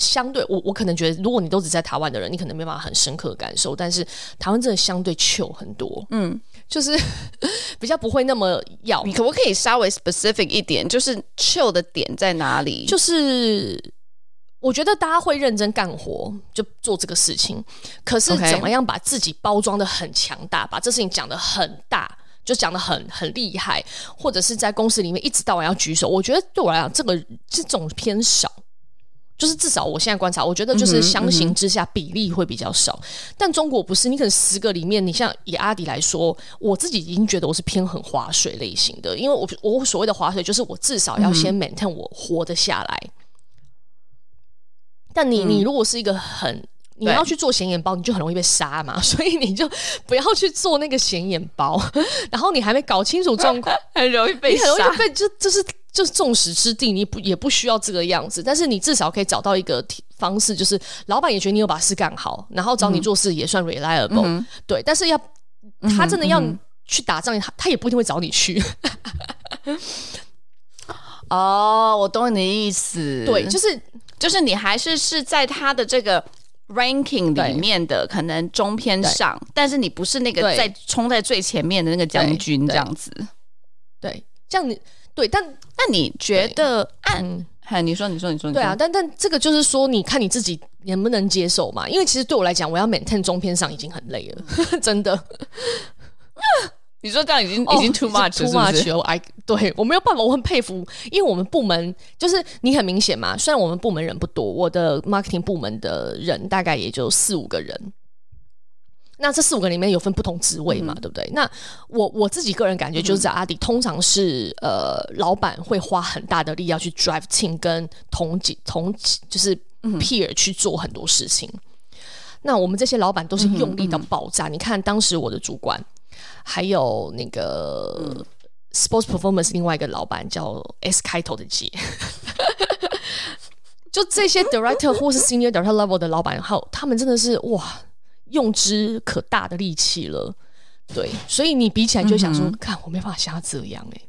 相对、嗯、我我可能觉得，如果你都只在台湾的人，你可能没办法很深刻的感受。但是台湾真的相对 chill 很多，嗯，(laughs) 就是 (laughs) 比较不会那么要。你可不可以稍微 specific 一点？就是 chill 的点在哪里？就是。我觉得大家会认真干活，就做这个事情。可是怎么样把自己包装的很强大，把这事情讲的很大，就讲的很很厉害，或者是在公司里面一直到晚要举手。我觉得对我来讲，这个这种偏少。就是至少我现在观察，我觉得就是相形之下比例会比较少。嗯嗯、但中国不是，你可能十个里面，你像以阿迪来说，我自己已经觉得我是偏很划水类型的，因为我我所谓的划水，就是我至少要先 maintain 我活得下来。嗯但你你如果是一个很、嗯、你要去做显眼包，你就很容易被杀嘛，所以你就不要去做那个显眼包。(laughs) 然后你还没搞清楚状况，(laughs) 很容易被杀，很容易被就就是就是众矢之的，你不也不需要这个样子。但是你至少可以找到一个方式，就是老板也觉得你有把事干好，然后找你做事也算 reliable、嗯。对，但是要他真的要去打仗，他他也不一定会找你去。(laughs) 哦，我懂你的意思。对，就是就是你还是是在他的这个 ranking 里面的可能中偏上，但是你不是那个在冲在最前面的那个将军这样子。对，对这样你对，但那你觉得按？哎，你说，你说，你说，对啊，但但这个就是说，你看你自己能不能接受嘛？因为其实对我来讲，我要 maintain 中篇上已经很累了，(laughs) 真的。(laughs) 你说这样已经、oh, 已经 too much，too much 哦！I 对我没有办法，我很佩服，因为我们部门就是你很明显嘛，虽然我们部门人不多，我的 marketing 部门的人大概也就四五个人。那这四五个里面有分不同职位嘛，嗯、对不对？那我我自己个人感觉就是在阿迪，嗯、通常是呃，老板会花很大的力要去 drive team 跟同级同就是 peer 去做很多事情。嗯、那我们这些老板都是用力到爆炸。嗯、你看当时我的主管，还有那个、嗯、sports performance 另外一个老板叫 S 开头的 G，，(laughs) 就这些 director 或是 senior director level 的老板，还有他们真的是哇。用之可大的力气了，对，所以你比起来就想说，嗯、看我没办法像他这样哎、欸，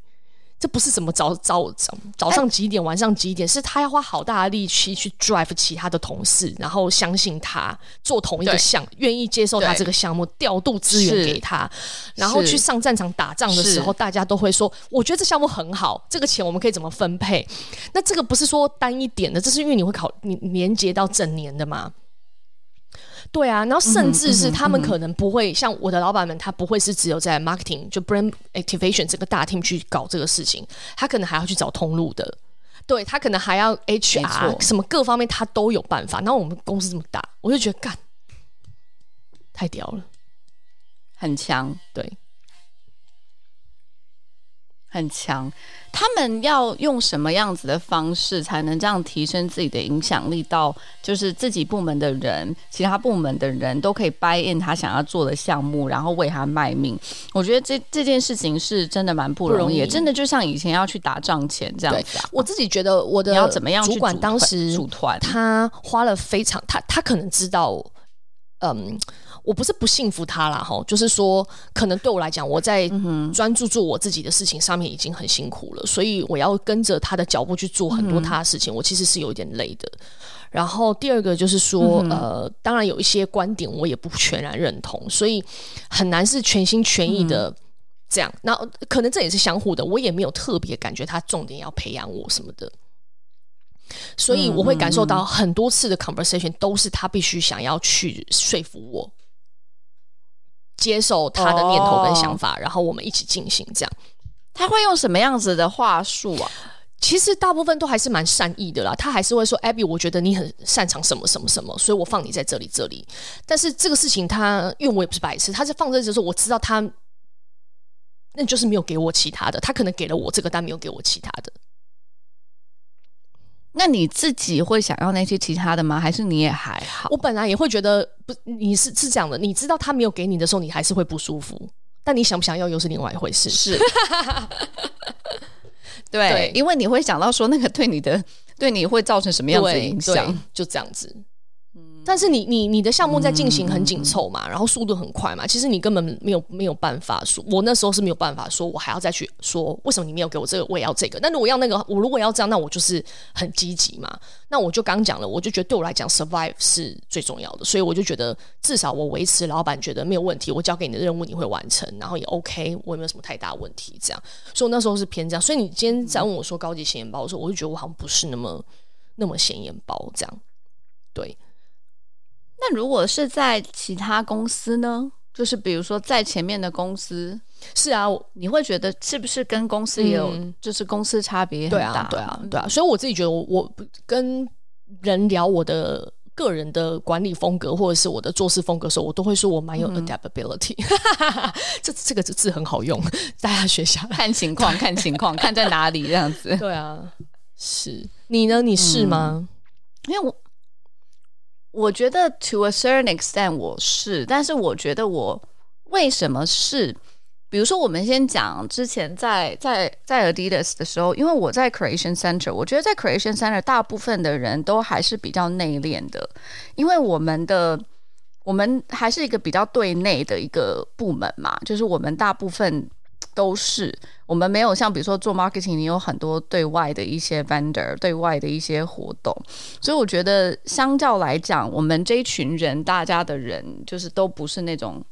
这不是怎么早早早早上几点，欸、晚上几点，是他要花好大的力气去 drive 其他的同事，然后相信他做同一个项，愿意接受他这个项目，调度资源给他，然后去上战场打仗的时候，大家都会说，我觉得这项目很好，这个钱我们可以怎么分配？那这个不是说单一点的，这是因为你会考你连接到整年的嘛。对啊，然后甚至是他们可能不会、嗯嗯嗯、像我的老板们，他不会是只有在 marketing 就 brand activation 这个大 team 去搞这个事情，他可能还要去找通路的，对他可能还要 HR 什么各方面他都有办法。然后我们公司这么大，我就觉得干太屌了，很强，对。很强，他们要用什么样子的方式才能这样提升自己的影响力？到就是自己部门的人、其他部门的人都可以 buy in 他想要做的项目，然后为他卖命。我觉得这这件事情是真的蛮不容易，容易真的就像以前要去打仗前这样子啊。我自己觉得我的要怎么样？主管当时组团，他花了非常他他可能知道，嗯。我不是不信服他啦，哈，就是说，可能对我来讲，我在专注做我自己的事情上面已经很辛苦了，所以我要跟着他的脚步去做很多他的事情，我其实是有一点累的。然后第二个就是说，呃，当然有一些观点我也不全然认同，所以很难是全心全意的这样。那可能这也是相互的，我也没有特别感觉他重点要培养我什么的，所以我会感受到很多次的 conversation 都是他必须想要去说服我。接受他的念头跟想法，oh. 然后我们一起进行这样。他会用什么样子的话术啊？其实大部分都还是蛮善意的啦。他还是会说：“Abby，我觉得你很擅长什么什么什么，所以我放你在这里这里。”但是这个事情他，因为我也不是白痴，他是放在这里的时候，我知道他那就是没有给我其他的，他可能给了我这个，但没有给我其他的。那你自己会想要那些其他的吗？还是你也还好？我本来也会觉得不，你是是这样的。你知道他没有给你的时候，你还是会不舒服。但你想不想要，又是另外一回事。是，(laughs) 对，对因为你会想到说，那个对你的，对你会造成什么样子的影响？就这样子。但是你你你的项目在进行很紧凑嘛，然后速度很快嘛，其实你根本没有没有办法说，我那时候是没有办法说，我还要再去说为什么你没有给我这个，我也要这个。那如果要那个，我如果要这样，那我就是很积极嘛。那我就刚讲了，我就觉得对我来讲，survive 是最重要的，所以我就觉得至少我维持老板觉得没有问题，我交给你的任务你会完成，然后也 OK，我也没有什么太大问题，这样。所以我那时候是偏这样。所以你今天在问我说高级显眼包的时候，我就觉得我好像不是那么那么显眼包这样，对。那如果是在其他公司呢？就是比如说在前面的公司，是啊，你会觉得是不是跟公司也有，就是公司差别很大？对啊，对啊，对啊。所以我自己觉得我，我我跟人聊我的个人的管理风格或者是我的做事风格的时候，我都会说我蛮有 adaptability。(laughs) 嗯、这这个字很好用，大家学下来。看情况，看情况，看在哪里这样子。对啊，是你呢？你是吗？嗯、因为我。我觉得 to a certain extent 我是，但是我觉得我为什么是？比如说，我们先讲之前在在在 Adidas 的时候，因为我在 Creation Center，我觉得在 Creation Center 大部分的人都还是比较内敛的，因为我们的我们还是一个比较对内的一个部门嘛，就是我们大部分都是我们没有像比如说做 marketing，你有很多对外的一些 vendor，对外的一些活动，所以我觉得相较来讲，我们这一群人，大家的人就是都不是那种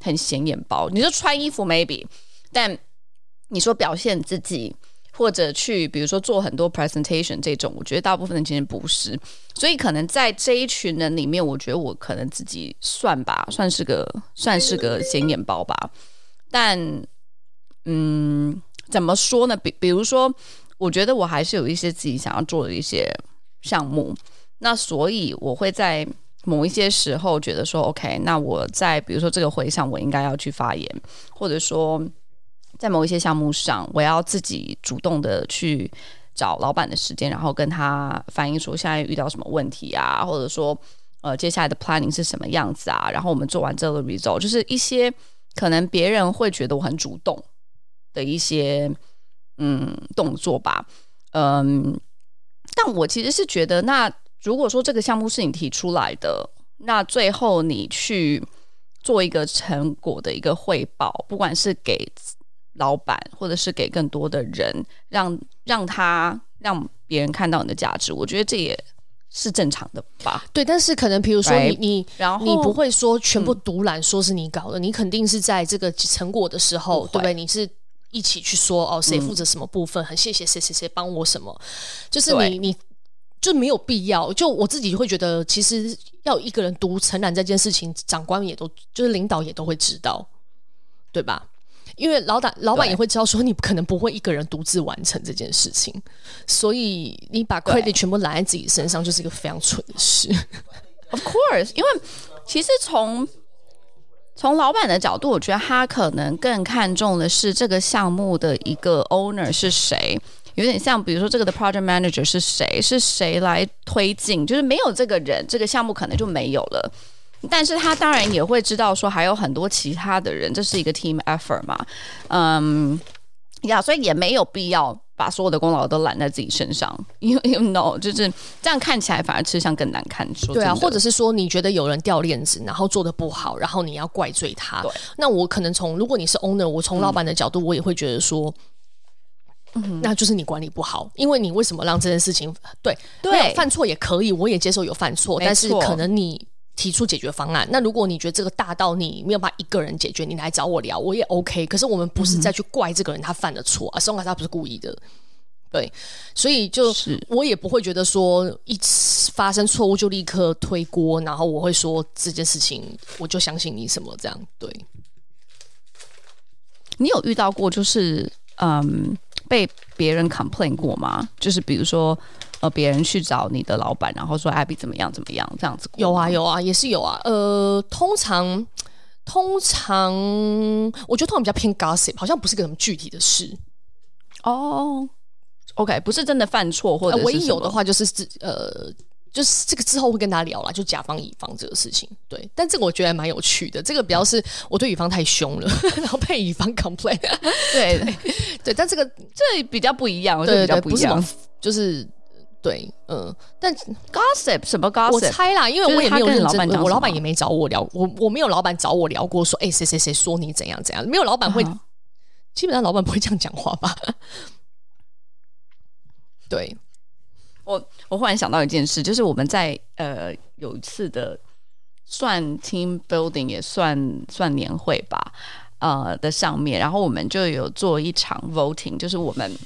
很显眼包。你说穿衣服 maybe，但你说表现自己。或者去，比如说做很多 presentation 这种，我觉得大部分的其实不是，所以可能在这一群人里面，我觉得我可能自己算吧，算是个算是个显眼包吧。但，嗯，怎么说呢？比比如说，我觉得我还是有一些自己想要做的一些项目，那所以我会在某一些时候觉得说，OK，那我在比如说这个会上，我应该要去发言，或者说。在某一些项目上，我要自己主动的去找老板的时间，然后跟他反映说现在遇到什么问题啊，或者说呃接下来的 planning 是什么样子啊，然后我们做完这个 result，就是一些可能别人会觉得我很主动的一些嗯动作吧，嗯，但我其实是觉得，那如果说这个项目是你提出来的，那最后你去做一个成果的一个汇报，不管是给老板，或者是给更多的人，让让他让别人看到你的价值，我觉得这也是正常的吧。对，但是可能比如说你你，然后你不会说全部独揽，说是你搞的，嗯，你肯定是在这个成果的时候，对不对？你是一起去说哦，谁负责什么部分，嗯，很谢谢谁谁谁帮我什么，就是你你就没有必要。就我自己会觉得，其实要一个人独承揽这件事情，长官也都就是领导也都会知道，对吧？因为老板老板也会知道说，你可能不会一个人独自完成这件事情，所以你把 credit 全部揽在自己身上，就是一个非常蠢的事。Of course，因为其实从从老板的角度，我觉得他可能更看重的是这个项目的一个 owner 是谁，有点像比如说这个的 project manager 是谁，是谁来推进，就是没有这个人，这个项目可能就没有了。但是他当然也会知道说还有很多其他的人，这是一个 team effort 嘛，嗯，呀，所以也没有必要把所有的功劳都揽在自己身上，因为 you know 就是这样看起来反而吃相更难看。说对啊，或者是说你觉得有人掉链子，然后做的不好，然后你要怪罪他。对，那我可能从如果你是 owner，我从老板的角度，我也会觉得说，嗯，那就是你管理不好，因为你为什么让这件事情对对犯错也可以，我也接受有犯错，但是可能你。提出解决方案。那如果你觉得这个大到你没有办法一个人解决，你来找我聊，我也 OK。可是我们不是再去怪这个人他犯的错，而是他不是故意的。对，所以就是我也不会觉得说一次发生错误就立刻推锅，然后我会说这件事情我就相信你什么这样。对，你有遇到过就是嗯被别人 complain 过吗？就是比如说。呃，别人去找你的老板，然后说 Abby 怎么样怎么样，这样子有啊有啊，也是有啊。呃，通常通常，我觉得通常比较偏 gossip，好像不是个什么具体的事。哦，OK，不是真的犯错，或者、呃、唯一有的话就是呃，就是这个之后会跟大家聊了，就甲方乙方这个事情。对，但这个我觉得还蛮有趣的。这个比较是我对乙方太凶了，(laughs) 然后被乙方 complain。对对，对，但这个这比较不一样，对，比较不一样，就是。对，嗯，但 gossip 什么 gossip？我猜啦，因为我也没有认真，我老板也没找我聊，我我没有老板找我聊过，说，哎，谁谁谁说你怎样怎样，没有老板会，嗯、基本上老板不会这样讲话吧？(laughs) 对，我我忽然想到一件事，就是我们在呃有一次的算 team building 也算算年会吧，呃的上面，然后我们就有做一场 voting，就是我们。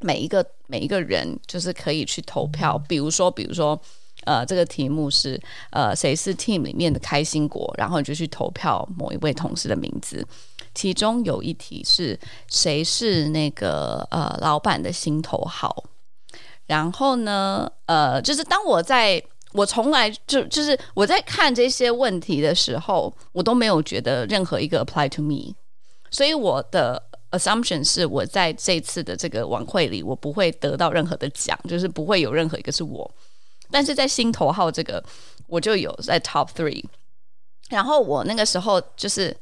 每一个每一个人就是可以去投票，比如说，比如说，呃，这个题目是呃，谁是 team 里面的开心果，然后你就去投票某一位同事的名字。其中有一题是谁是那个呃老板的心头好。然后呢，呃，就是当我在我从来就就是我在看这些问题的时候，我都没有觉得任何一个 apply to me，所以我的。Assumption 是我在这次的这个晚会里，我不会得到任何的奖，就是不会有任何一个是我。但是在心头号这个，我就有在 Top Three。然后我那个时候就是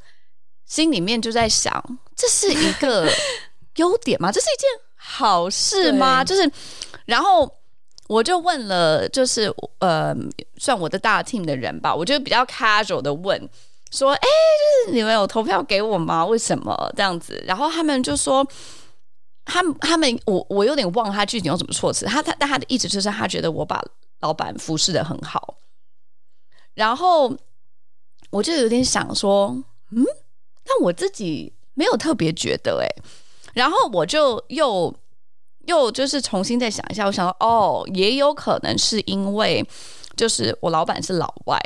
心里面就在想，这是一个 (laughs) 优点吗？这是一件好事吗？就是，然后我就问了，就是呃，算我的大 team 的人吧，我就比较 casual 的问说，哎，就是你们有投票给我吗？为什么这样子？然后他们就说，他们他们我我有点忘他具体用什么措辞，他他但他的意思就是他觉得我把老板服侍的很好，然后我就有点想说，嗯，但我自己没有特别觉得哎，然后我就又。又就是重新再想一下，我想说哦，也有可能是因为就是我老板是老外，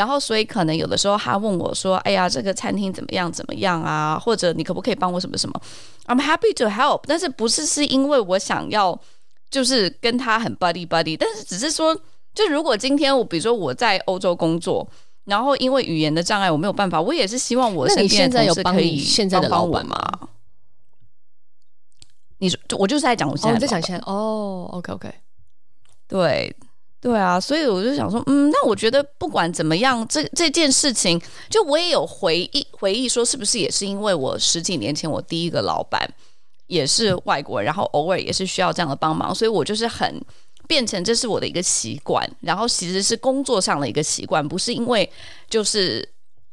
然后所以可能有的时候他问我说：“哎呀，这个餐厅怎么样怎么样啊？或者你可不可以帮我什么什么？”I'm happy to help，但是不是是因为我想要就是跟他很 buddy buddy，但是只是说，就如果今天我比如说我在欧洲工作，然后因为语言的障碍我没有办法，我也是希望我身边的同事可以现在的老板吗？你说，我就是在讲我现在，在讲现在哦，OK OK，对对啊，所以我就想说，嗯，那我觉得不管怎么样，这这件事情，就我也有回忆回忆说，是不是也是因为我十几年前我第一个老板也是外国人，然后偶尔也是需要这样的帮忙，所以我就是很变成这是我的一个习惯，然后其实是工作上的一个习惯，不是因为就是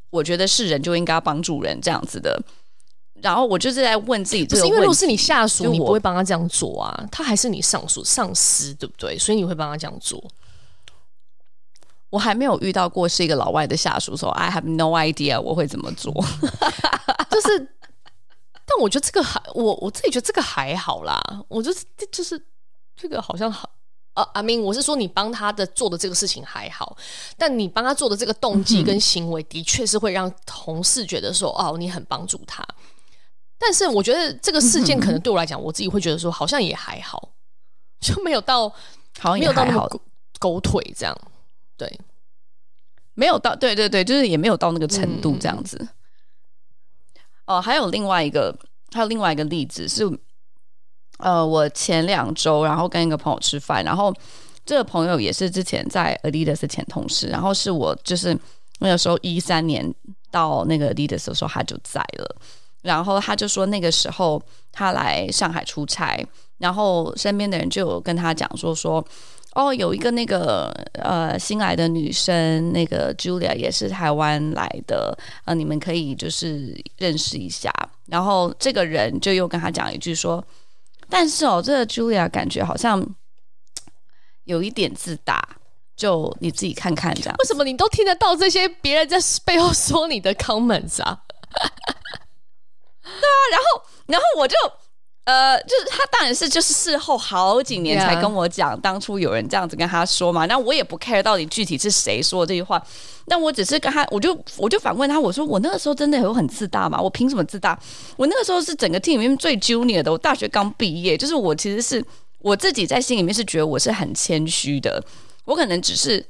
我觉得是人就应该帮助人这样子的。然后我就是在问自己这个问题，是因为如果是你下属，你不会帮他这样做啊？他还是你上属上司，对不对？所以你会帮他这样做。我还没有遇到过是一个老外的下属说 “I have no idea” 我会怎么做。(laughs) 就是，但我觉得这个还我我自己觉得这个还好啦。我就是就是这个好像好啊。阿明，我是说你帮他的做的这个事情还好，但你帮他做的这个动机跟行为，的确是会让同事觉得说、嗯、哦，你很帮助他。但是我觉得这个事件可能对我来讲，我自己会觉得说好像也还好，(laughs) 就没有到好像没有到那么狗腿这样，对，没有到对对对，就是也没有到那个程度这样子。嗯、哦，还有另外一个，还有另外一个例子是，呃，我前两周然后跟一个朋友吃饭，然后这个朋友也是之前在 Adidas 前同事，然后是我就是那个时候一三年到那个 Adidas 的时候，他就在了。然后他就说，那个时候他来上海出差，然后身边的人就有跟他讲说说，哦，有一个那个呃新来的女生，那个 Julia 也是台湾来的，呃，你们可以就是认识一下。然后这个人就又跟他讲一句说，但是哦，这个 Julia 感觉好像有一点自大，就你自己看看这样。为什么你都听得到这些别人在背后说你的 comments 啊？(laughs) 对啊，然后，然后我就，呃，就是他当然是就是事后好几年才跟我讲，当初有人这样子跟他说嘛。那我也不 care 到底具体是谁说这句话，但我只是跟他，我就我就反问他，我说我那个时候真的有很自大嘛？我凭什么自大？我那个时候是整个 team 里面最 junior 的，我大学刚毕业，就是我其实是我自己在心里面是觉得我是很谦虚的，我可能只是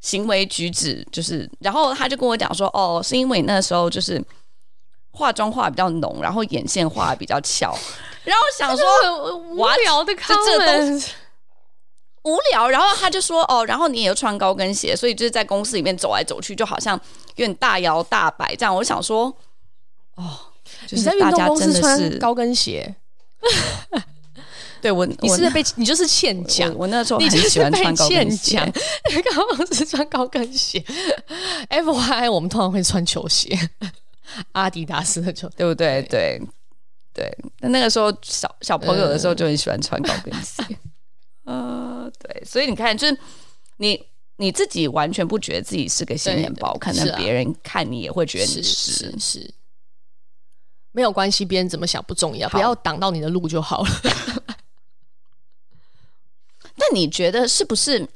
行为举止就是，然后他就跟我讲说，哦，是因为那时候就是。化妆化比较浓，然后眼线画比较翘，(laughs) 然后想说无聊的看，这都无聊。然后他就说：“哦，然后你也有穿高跟鞋，所以就是在公司里面走来走去，就好像有点大摇大摆这样。”我想说：“哦，就是大家真的是穿高跟鞋。”对我，(laughs) 你是被你就是欠讲。我那时候很喜欢穿高跟鞋，(laughs) 刚刚是穿高跟鞋。F Y，我们通常会穿球鞋。阿迪达斯的球，对不对？对。对，那那个时候小小朋友的时候就很喜欢穿高跟鞋，呃，(laughs) 对，所以你看，就是你你自己完全不觉得自己是个显眼包，可能别人看你也会觉得你是是，是，是，没有关系，别人怎么想不重要，不要挡到你的路就好了。(laughs) 但你觉得是不是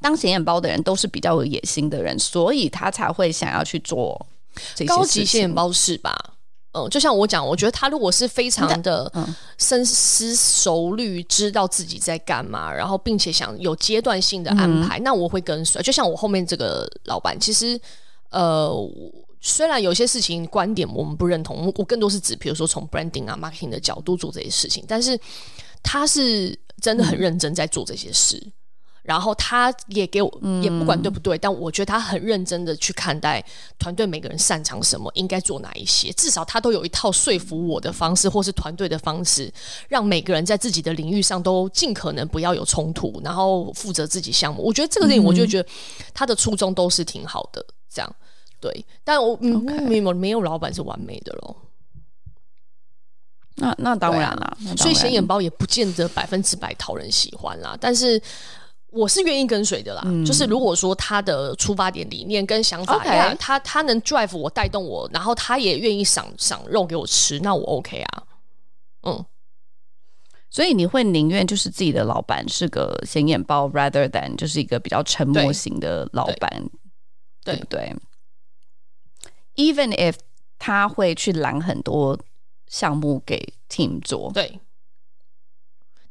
当显眼包的人都是比较有野心的人，所以他才会想要去做？高级显眼包是吧？嗯，就像我讲，我觉得他如果是非常的深思熟虑，知道自己在干嘛，然后并且想有阶段性的安排，嗯、那我会跟随。就像我后面这个老板，其实呃，虽然有些事情观点我们不认同，我更多是指，比如说从 branding 啊、marketing 的角度做这些事情，但是他是真的很认真在做这些事。嗯然后他也给我，也不管对不对，嗯、但我觉得他很认真的去看待团队每个人擅长什么，应该做哪一些，至少他都有一套说服我的方式，或是团队的方式，让每个人在自己的领域上都尽可能不要有冲突，然后负责自己项目。我觉得这个电影，我就觉得他的初衷都是挺好的，这样对。但我.没有没有老板是完美的喽。那那当然了，啊、所以显眼包也不见得百分之百讨人喜欢啦，但是。我是愿意跟随的啦，嗯、就是如果说他的出发点、理念跟想法呀，Okay. 他他能 drive 我、带动我，然后他也愿意赏赏肉给我吃，那我 OK 啊。嗯，所以你会宁愿就是自己的老板是个显眼包，rather than 就是一个比较沉默型的老板，对，对，对不对？Even if 他会去揽很多项目给 team 做，对。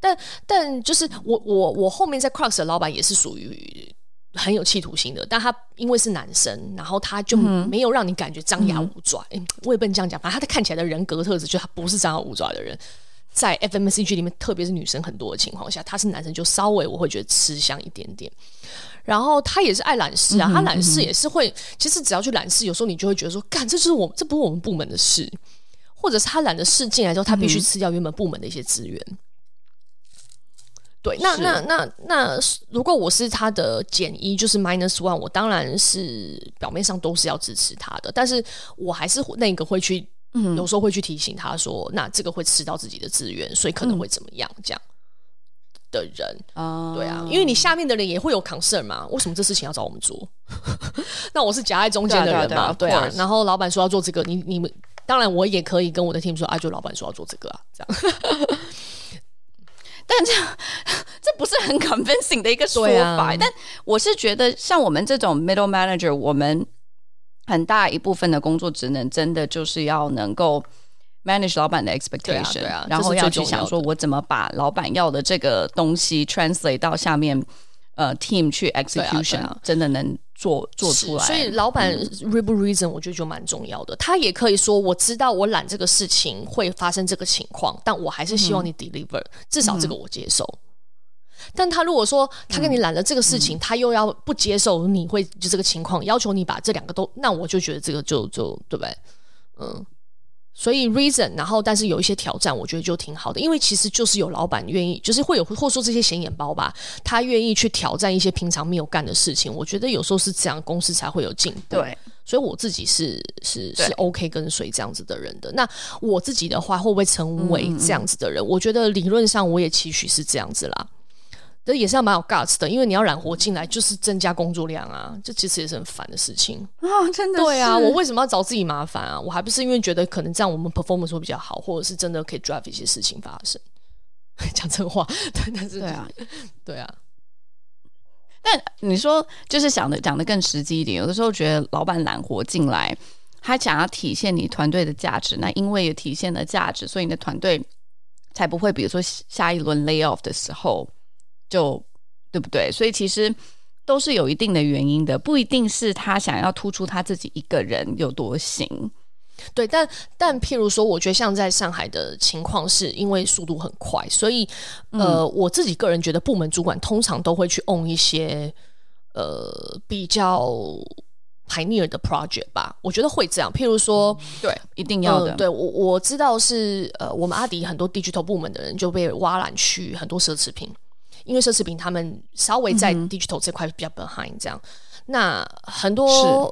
但但就是我我我后面在 Crocs 的老板也是属于很有企图心的，但他因为是男生，然后他就没有让你感觉张牙舞爪。嗯、我也不能这样讲，反正他的看起来的人格特质，就他不是张牙舞爪的人。在 FMCG 里面，特别是女生很多的情况下，他是男生就稍微我会觉得吃香一点点。然后他也是爱揽事啊，嗯、他揽事也是会，嗯、其实只要去揽事，有时候你就会觉得说，干，这就是我这不是我们部门的事，或者是他揽的事进来之后，他必须吃掉原本部门的一些资源。对，那那那那，如果我是他的减一，就是 minus one，我当然是表面上都是要支持他的，但是我还是那个会去，嗯、有时候会去提醒他说，那这个会吃到自己的资源，所以可能会怎么样这样的人啊？嗯、对啊，因为你下面的人也会有 concern 嘛，为什么这事情要找我们做？(laughs) 那我是夹在中间的人嘛，对啊。然后老板说要做这个，你你们当然我也可以跟我的 team 说，啊，就老板说要做这个啊，这样。但这 (laughs) 这不是很 convincing 的一个说法，啊、但我是觉得像我们这种 middle manager，我们很大一部分的工作职能，真的就是要能够 manage 老板的 expectation，对啊，对啊，然后要去想说我怎么把老板要的这个东西 translate 到下面呃 team 去 execution，啊啊、真的能。做做出来，所以老板 rebel reason 我觉得就蛮重要的。他也可以说，我知道我揽这个事情会发生这个情况，但我还是希望你 deliver，、嗯、至少这个我接受。嗯、但他如果说他跟你揽了这个事情，嗯、他又要不接受你会就这个情况，要求你把这两个都，那我就觉得这个就就对不对？嗯。所以 reason，然后但是有一些挑战，我觉得就挺好的，因为其实就是有老板愿意，就是会有或者说这些显眼包吧，他愿意去挑战一些平常没有干的事情。我觉得有时候是这样，公司才会有进步。对，所以我自己是是是 OK 跟随这样子的人的。那我自己的话，会不会成为这样子的人？嗯嗯，我觉得理论上我也期许是这样子啦。这也是要蛮有 guts 的，因为你要揽活进来，就是增加工作量啊，这其实也是很烦的事情啊、哦！真的，对啊，我为什么要找自己麻烦啊？我还不是因为觉得可能这样我们 performance 会比较好，或者是真的可以 drive 一些事情发生。(laughs) 讲真话，对，但是对啊，对啊。但你说，就是想的讲的更实际一点，有的时候觉得老板揽活进来，他想要体现你团队的价值，那因为也体现了价值，所以你的团队才不会，比如说下一轮 lay off 的时候。就对不对？所以其实都是有一定的原因的，不一定是他想要突出他自己一个人有多行。对，但但譬如说，我觉得像在上海的情况，是因为速度很快，所以呃，嗯、我自己个人觉得，部门主管通常都会去 own 一些呃比较 pioneer 的 project 吧。我觉得会这样。譬如说，对，一定要的。呃、对我我知道是呃，我们阿迪很多 digital 部门的人就被挖揽去很多奢侈品。因为奢侈品他们稍微在 digital 这块比较 behind 这样，嗯、那很多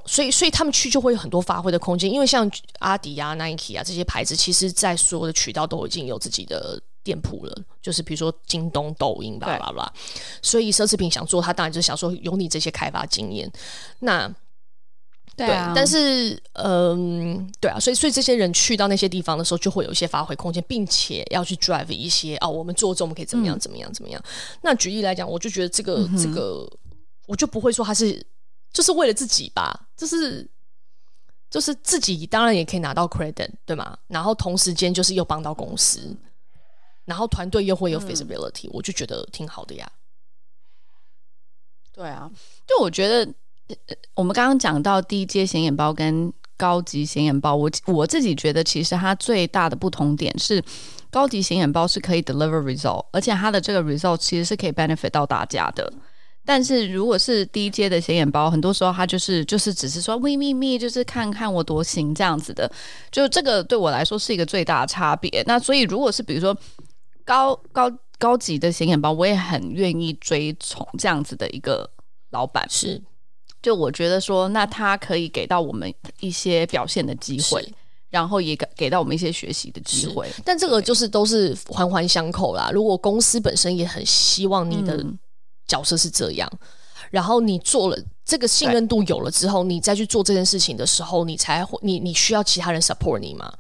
是所以所以他们去就会有很多发挥的空间。因为像阿迪啊、Nike 啊这些牌子，其实在所有的渠道都已经有自己的店铺了，就是比如说京东、抖音，巴拉巴拉。所以奢侈品想做，他当然就想说有你这些开发经验，那。对，啊、对，但是，嗯，对啊，所以，所以这些人去到那些地方的时候，就会有一些发挥空间，并且要去 drive 一些哦，我们做这，我们可以怎么样，怎么样，怎么样。那举例来讲，我就觉得这个，嗯、这个，我就不会说他是，就是为了自己吧，就是，就是自己当然也可以拿到 credit，对吗？然后同时间就是又帮到公司，然后团队又会有 feasibility，嗯、我就觉得挺好的呀。对啊，就我觉得。我们刚刚讲到低阶显眼包跟高级显眼包，我我自己觉得其实它最大的不同点是，高级显眼包是可以 deliver result，而且它的这个 result 其实是可以 benefit 到大家的。但是如果是低阶的显眼包，很多时候它就是就是只是说 we me me，，就是看看我多行这样子的。就这个对我来说是一个最大的差别。那所以如果是比如说高高高级的显眼包，我也很愿意追从这样子的一个老板。是，就我觉得说，那他可以给到我们一些表现的机会。然后也给给到我们一些学习的机会，但这个就是都是环环相扣啦。如果公司本身也很希望你的角色是这样，嗯、然后你做了这个信任度有了之后，你再去做这件事情的时候，你才会你你需要其他人 support 你嘛？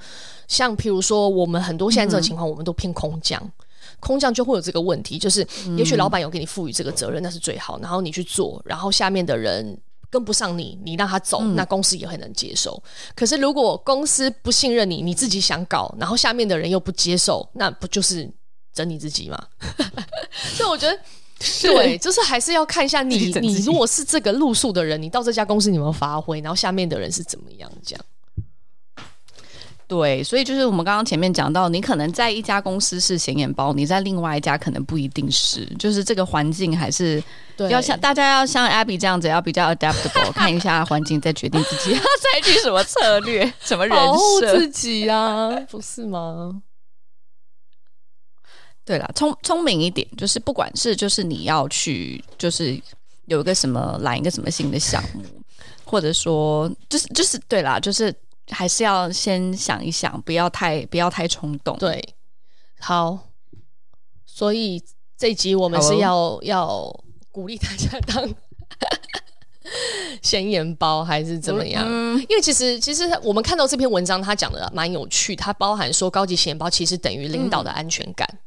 像譬如说，我们很多现在这个情况，我们都偏空降，嗯、空降就会有这个问题，就是也许老板有给你赋予这个责任，那是最好，然后你去做，然后下面的人。跟不上你，你让他走，嗯、那公司也很能接受。可是如果公司不信任你，你自己想搞，然后下面的人又不接受，那不就是整你自己吗？(laughs) 所以我觉得，对，(laughs) 就是还是要看一下你，你如果是这个路数的人，你到这家公司你有没有发挥，然后下面的人是怎么样这样。对，所以就是我们刚刚前面讲到，你可能在一家公司是显眼包，你在另外一家可能不一定是，就是这个环境还是要像大家要像 Abby 这样子，要比较 adaptable，(laughs) 看一下环境再决定自己要 (laughs) 采取什么策略、什么人设，保护 (laughs) 自己啊，不是吗？对啦，聪聪明一点，就是不管是就是你要去，就是有一个什么来一个什么新的项目，或者说就是就是对啦，就是。还是要先想一想，不要太不要太冲动。对，好，所以这一集我们是要、哦、要鼓励大家当 (laughs) 显眼包，还是怎么样？嗯、因为其实其实我们看到这篇文章，它讲的蛮有趣，它包含说高级显眼包其实等于领导的安全感，嗯、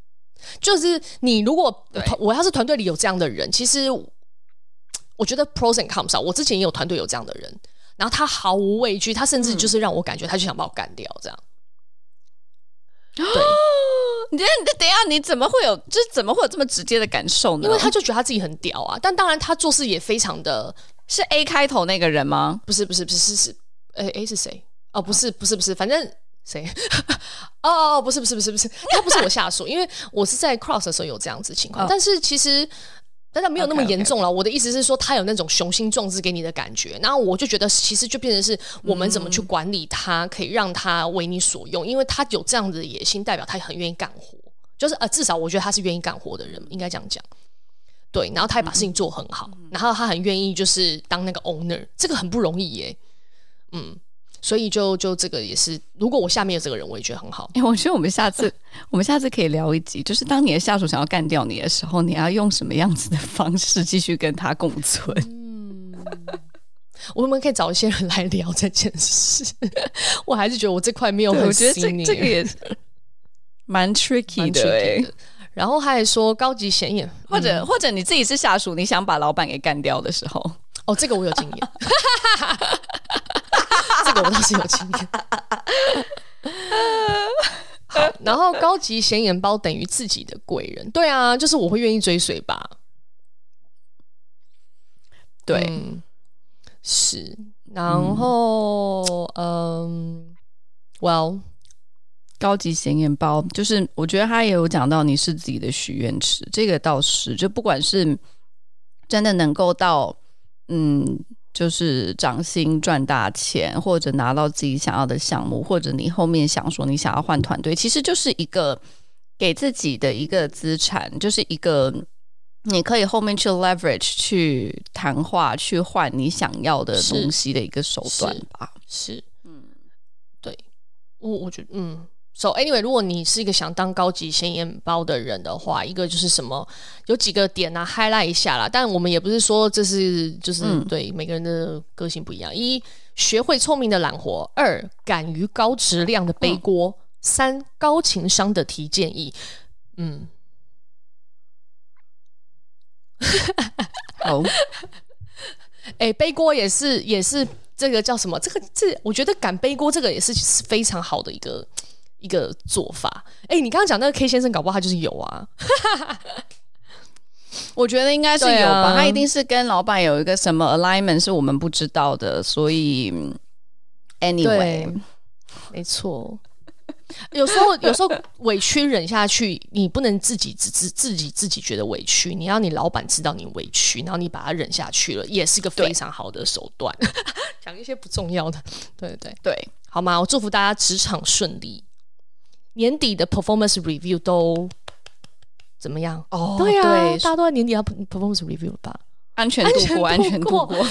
就是你如果我要是团队里有这样的人，其实我觉得 pros and cons 啊，我之前也有团队有这样的人。然后他毫无畏惧，他甚至就是让我感觉他就想把我干掉，这样。(gasps) 对，你等下，等下，你怎么会有，就是怎么会有这么直接的感受呢？因为他就觉得他自己很屌啊，但当然他做事也非常的，是 A 开头那个人吗？不是，不是，不是，是，哎，A 是谁？哦，不是，不是，不是，反正谁？(laughs) 哦哦，不是，不是，不是，不是，他不是我下属，因为我是在 Cross 的时候有这样子情况，但是其实。但他没有那么严重了。Okay, okay. 我的意思是说，他有那种雄心壮志给你的感觉。然后我就觉得，其实就变成是我们怎么去管理他，可以让他为你所用。因为他有这样子的野心，代表他很愿意干活。就是呃，至少我觉得他是愿意干活的人，应该这样讲。对，然后他也把事情做很好，然后他很愿意就是当那个 owner，这个很不容易耶。嗯。所以就就这个也是，如果我下面有这个人，我也觉得很好。哎、欸，我觉得我们下次 (laughs) 我们下次可以聊一集，就是当你的下属想要干掉你的时候，你要用什么样子的方式继续跟他共存？嗯，我们可以找一些人来聊这件事。(laughs) 我还是觉得我这块没有很，我觉得这这个也是蛮 tricky 的，欸。然后他还说高级显眼，或者、嗯、或者你自己是下属，你想把老板给干掉的时候，哦，这个我有经验。(laughs) 这个我倒是有经验。好，然后高级显眼包等于自己的贵人，对啊，就是我会愿意追随吧。对，嗯、是。然后，嗯，Well，高级显眼包就是，我觉得他也有讲到你是自己的许愿池，这个倒是，就不管是真的能够到，嗯。就是涨薪赚大钱，或者拿到自己想要的项目，或者你后面想说你想要换团队，其实就是一个给自己的一个资产，就是一个你可以后面去 leverage 去谈话去换你想要的东西的一个手段吧。是，是，嗯，对，我我觉得，嗯。So anyway，如果你是一个想当高级显眼包的人的话，一个就是什么，有几个点呢？highlight 一下啦。但我们也不是说这是就是、嗯、对每个人的个性不一样。一，学会聪明的懒活；二，敢于高质量的背锅；嗯、三，高情商的提建议。嗯，好。哎、欸，背锅也是也是这个叫什么？这个这我觉得敢背锅这个也是非常好的一个。一个做法，哎、欸，你刚刚讲那个 K 先生，搞不好他就是有啊。(laughs) 我觉得应该是有吧，啊、他一定是跟老板有一个什么 alignment 是我们不知道的，所以 anyway，没错。有时候，(laughs) 有时候委屈忍下去，你不能自己自自自己自己觉得委屈，你要你老板知道你委屈，然后你把它忍下去了，也是一个非常好的手段。(laughs) 讲一些不重要的，对对对，对，好吗？我祝福大家职场顺利，年底的 performance review 都怎么样？哦，对啊，对，大家都在年底要 performance review 了吧？安全度过，安全度过。(laughs)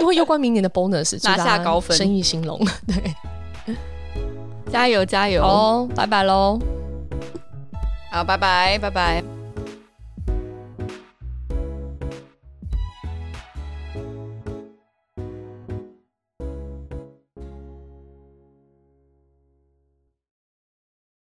因为攸关明年的 bonus，(laughs) 拿下高分，生意兴隆。(laughs) 对。加油加油！哦，拜拜喽！好，拜拜拜拜。